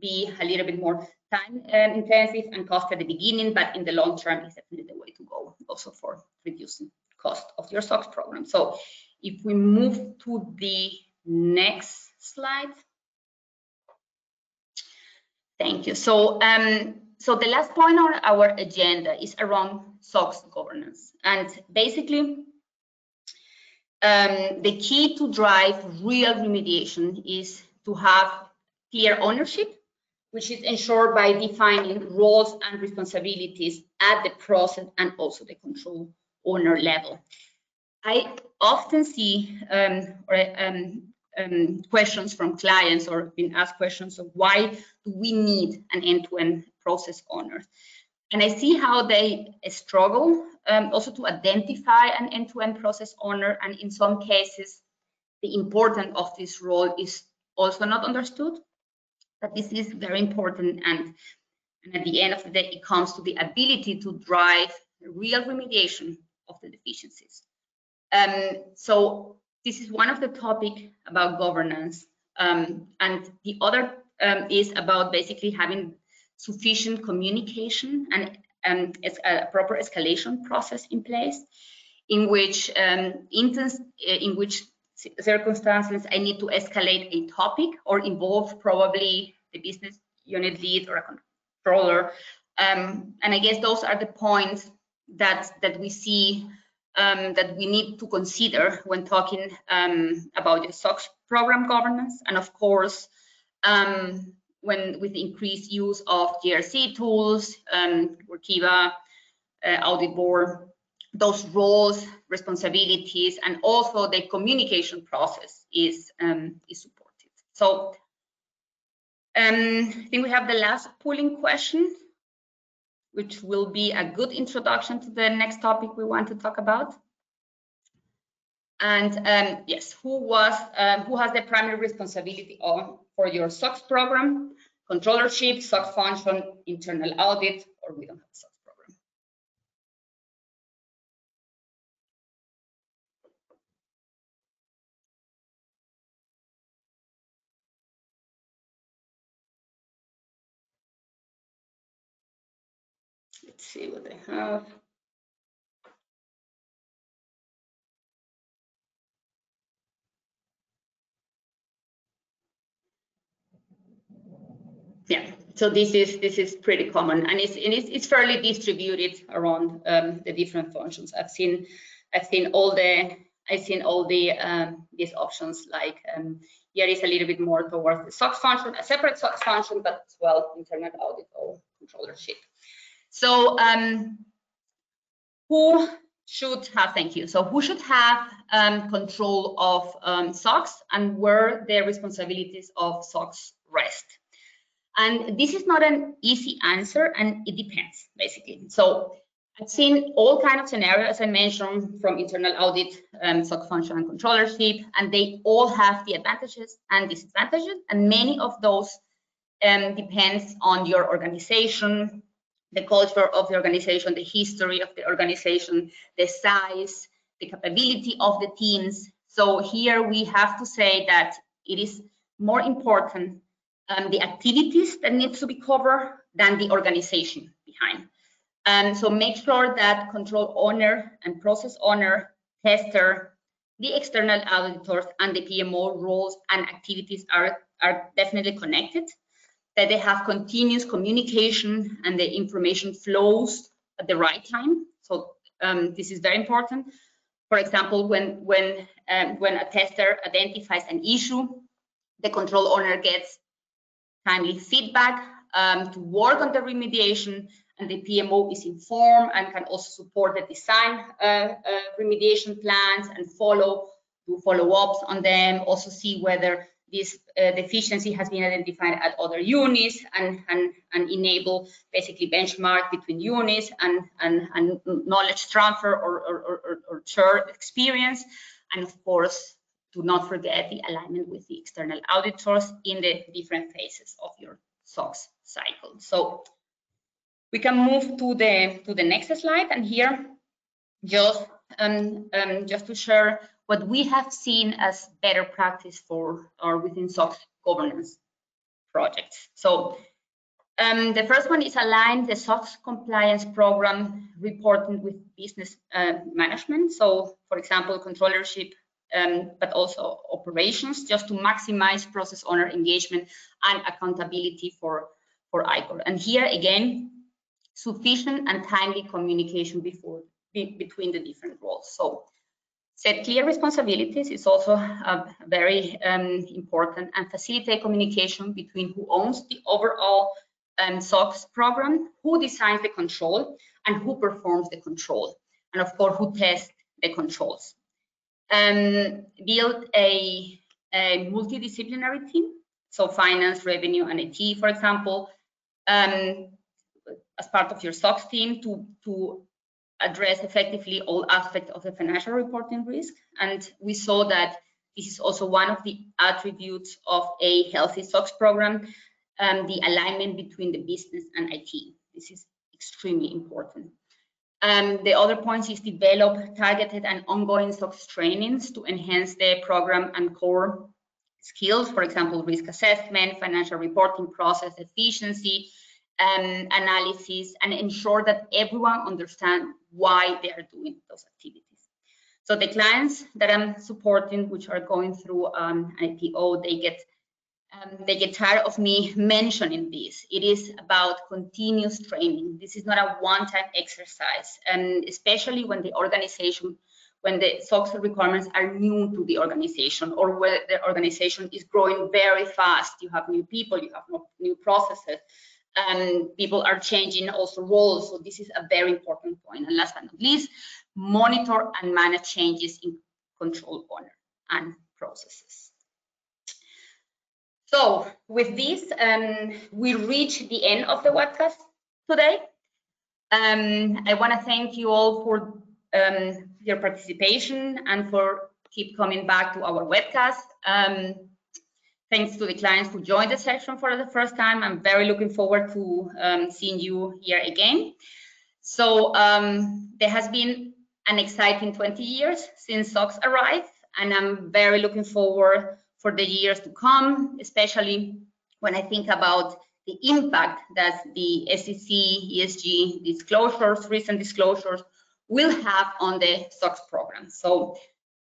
be a little bit more time um, intensive and cost at the beginning, but in the long term, is definitely the way to go also for reducing cost of your SOX program. So if we move to the next slide. Thank you. So um, so the last point on our agenda is around SOX governance. And basically, um, the key to drive real remediation is to have clear ownership, which is ensured by defining roles and responsibilities at the process and also the control owner level. I often see um, or, um, um, questions from clients or been asked questions of why do we need an end-to-end -end process owner? and I see how they struggle um, also to identify an end-to-end -end process owner. And in some cases, the importance of this role is also not understood. But this is very important. And, and at the end of the day, it comes to the ability to drive real remediation of the deficiencies. Um, so this is one of the topic about governance. Um, and the other um, is about basically having sufficient communication and um, a proper escalation process in place in which um, intense, in which circumstances I need to escalate a topic or involve probably the business unit lead or a controller. Um, and I guess those are the points that that we see um, that we need to consider when talking um, about the SOX program governance. And of course, um, when with increased use of GRC tools, um, Workiva, uh, AuditBoard, those roles, responsibilities, and also the communication process is, um, is supported. So um, I think we have the last polling question, which will be a good introduction to the next topic we want to talk about. And um, yes, who was uh, who has the primary responsibility on for your SOX program, controllership, SOX function, internal audit, or we don't have SOX Let's see what they have. yeah so this is this is pretty common and it's and it's, it's fairly distributed around um, the different functions i've seen i've seen all the i've seen all the um, these options like um here is a little bit more towards the SOX function a separate SOX function but as well internal audit or controllership so um who should have thank you so who should have um, control of um, SOX and where the responsibilities of SOX rest and this is not an easy answer and it depends basically. So I've seen all kind of scenarios, as I mentioned, from internal audit, um, SOX function and controllership, and they all have the advantages and disadvantages. And many of those um, depends on your organization, the culture of the organization, the history of the organization, the size, the capability of the teams. So here we have to say that it is more important um, the activities that need to be covered than the organization behind. And so make sure that control owner and process owner, tester, the external auditors and the PMO roles and activities are, are definitely connected, that they have continuous communication and the information flows at the right time. So um, this is very important. For example, when, when, um, when a tester identifies an issue, the control owner gets timely feedback um, to work on the remediation and the PMO is informed and can also support the design uh, uh, remediation plans and follow do follow-ups on them, also see whether this uh, deficiency has been identified at other units and, and, and enable basically benchmark between units and, and, and knowledge transfer or, or, or, or shared experience. And of course, do not forget the alignment with the external auditors in the different phases of your SOX cycle. So we can move to the to the next slide, and here just um, um, just to share what we have seen as better practice for or within SOX governance projects. So um, the first one is align the SOX compliance program reporting with business uh, management. So, for example, controllership um, but also operations, just to maximize process owner engagement and accountability for, for ICOR. And here again, sufficient and timely communication before, be, between the different roles. So set clear responsibilities is also uh, very um, important and facilitate communication between who owns the overall um, SOX program, who designs the control, and who performs the control, and of course, who tests the controls. Um, build a, a, multidisciplinary team, so finance, revenue, and IT, for example, um, as part of your SOX team to, to address effectively all aspects of the financial reporting risk. And we saw that this is also one of the attributes of a healthy SOX program, um, the alignment between the business and IT. This is extremely important. Um, the other point is to develop targeted and ongoing SOX trainings to enhance the program and core skills, for example, risk assessment, financial reporting process efficiency, um, analysis, and ensure that everyone understands why they are doing those activities. So the clients that I'm supporting, which are going through um, IPO, they get um, they get tired of me mentioning this. It is about continuous training. This is not a one-time exercise, and especially when the organization, when the SOX requirements are new to the organization, or where the organization is growing very fast. You have new people, you have new processes, and people are changing also roles. So this is a very important point. And last but not least, monitor and manage changes in control owner and processes. So with this, um, we reach the end of the webcast today. Um, I want to thank you all for um, your participation and for keep coming back to our webcast. Thanks to the clients who joined the session for the first time. I'm very looking forward to um, seeing you here again. So um, there has been an exciting 20 years since SOX arrived, and I'm very looking forward for the years to come, especially when I think about the impact that the SEC ESG disclosures, recent disclosures, will have on the SOX program. So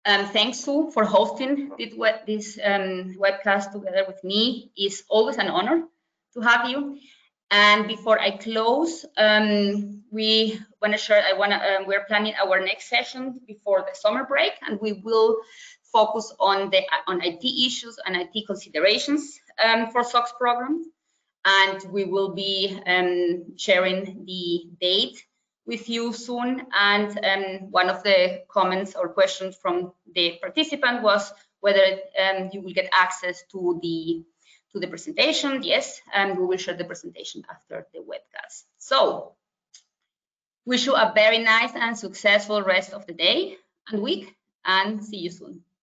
um, thanks Sue for hosting this um, webcast together with me. It's always an honor to have you. And before I close, um, we want to share. I want to. Um, we're planning our next session before the summer break, and we will focus on the on IT issues and IT considerations um, for SOX programs. And we will be um, sharing the date with you soon. And um, one of the comments or questions from the participant was whether um, you will get access to the to the presentation. Yes, and we will share the presentation after the webcast. So wish you a very nice and successful rest of the day and week and see you soon.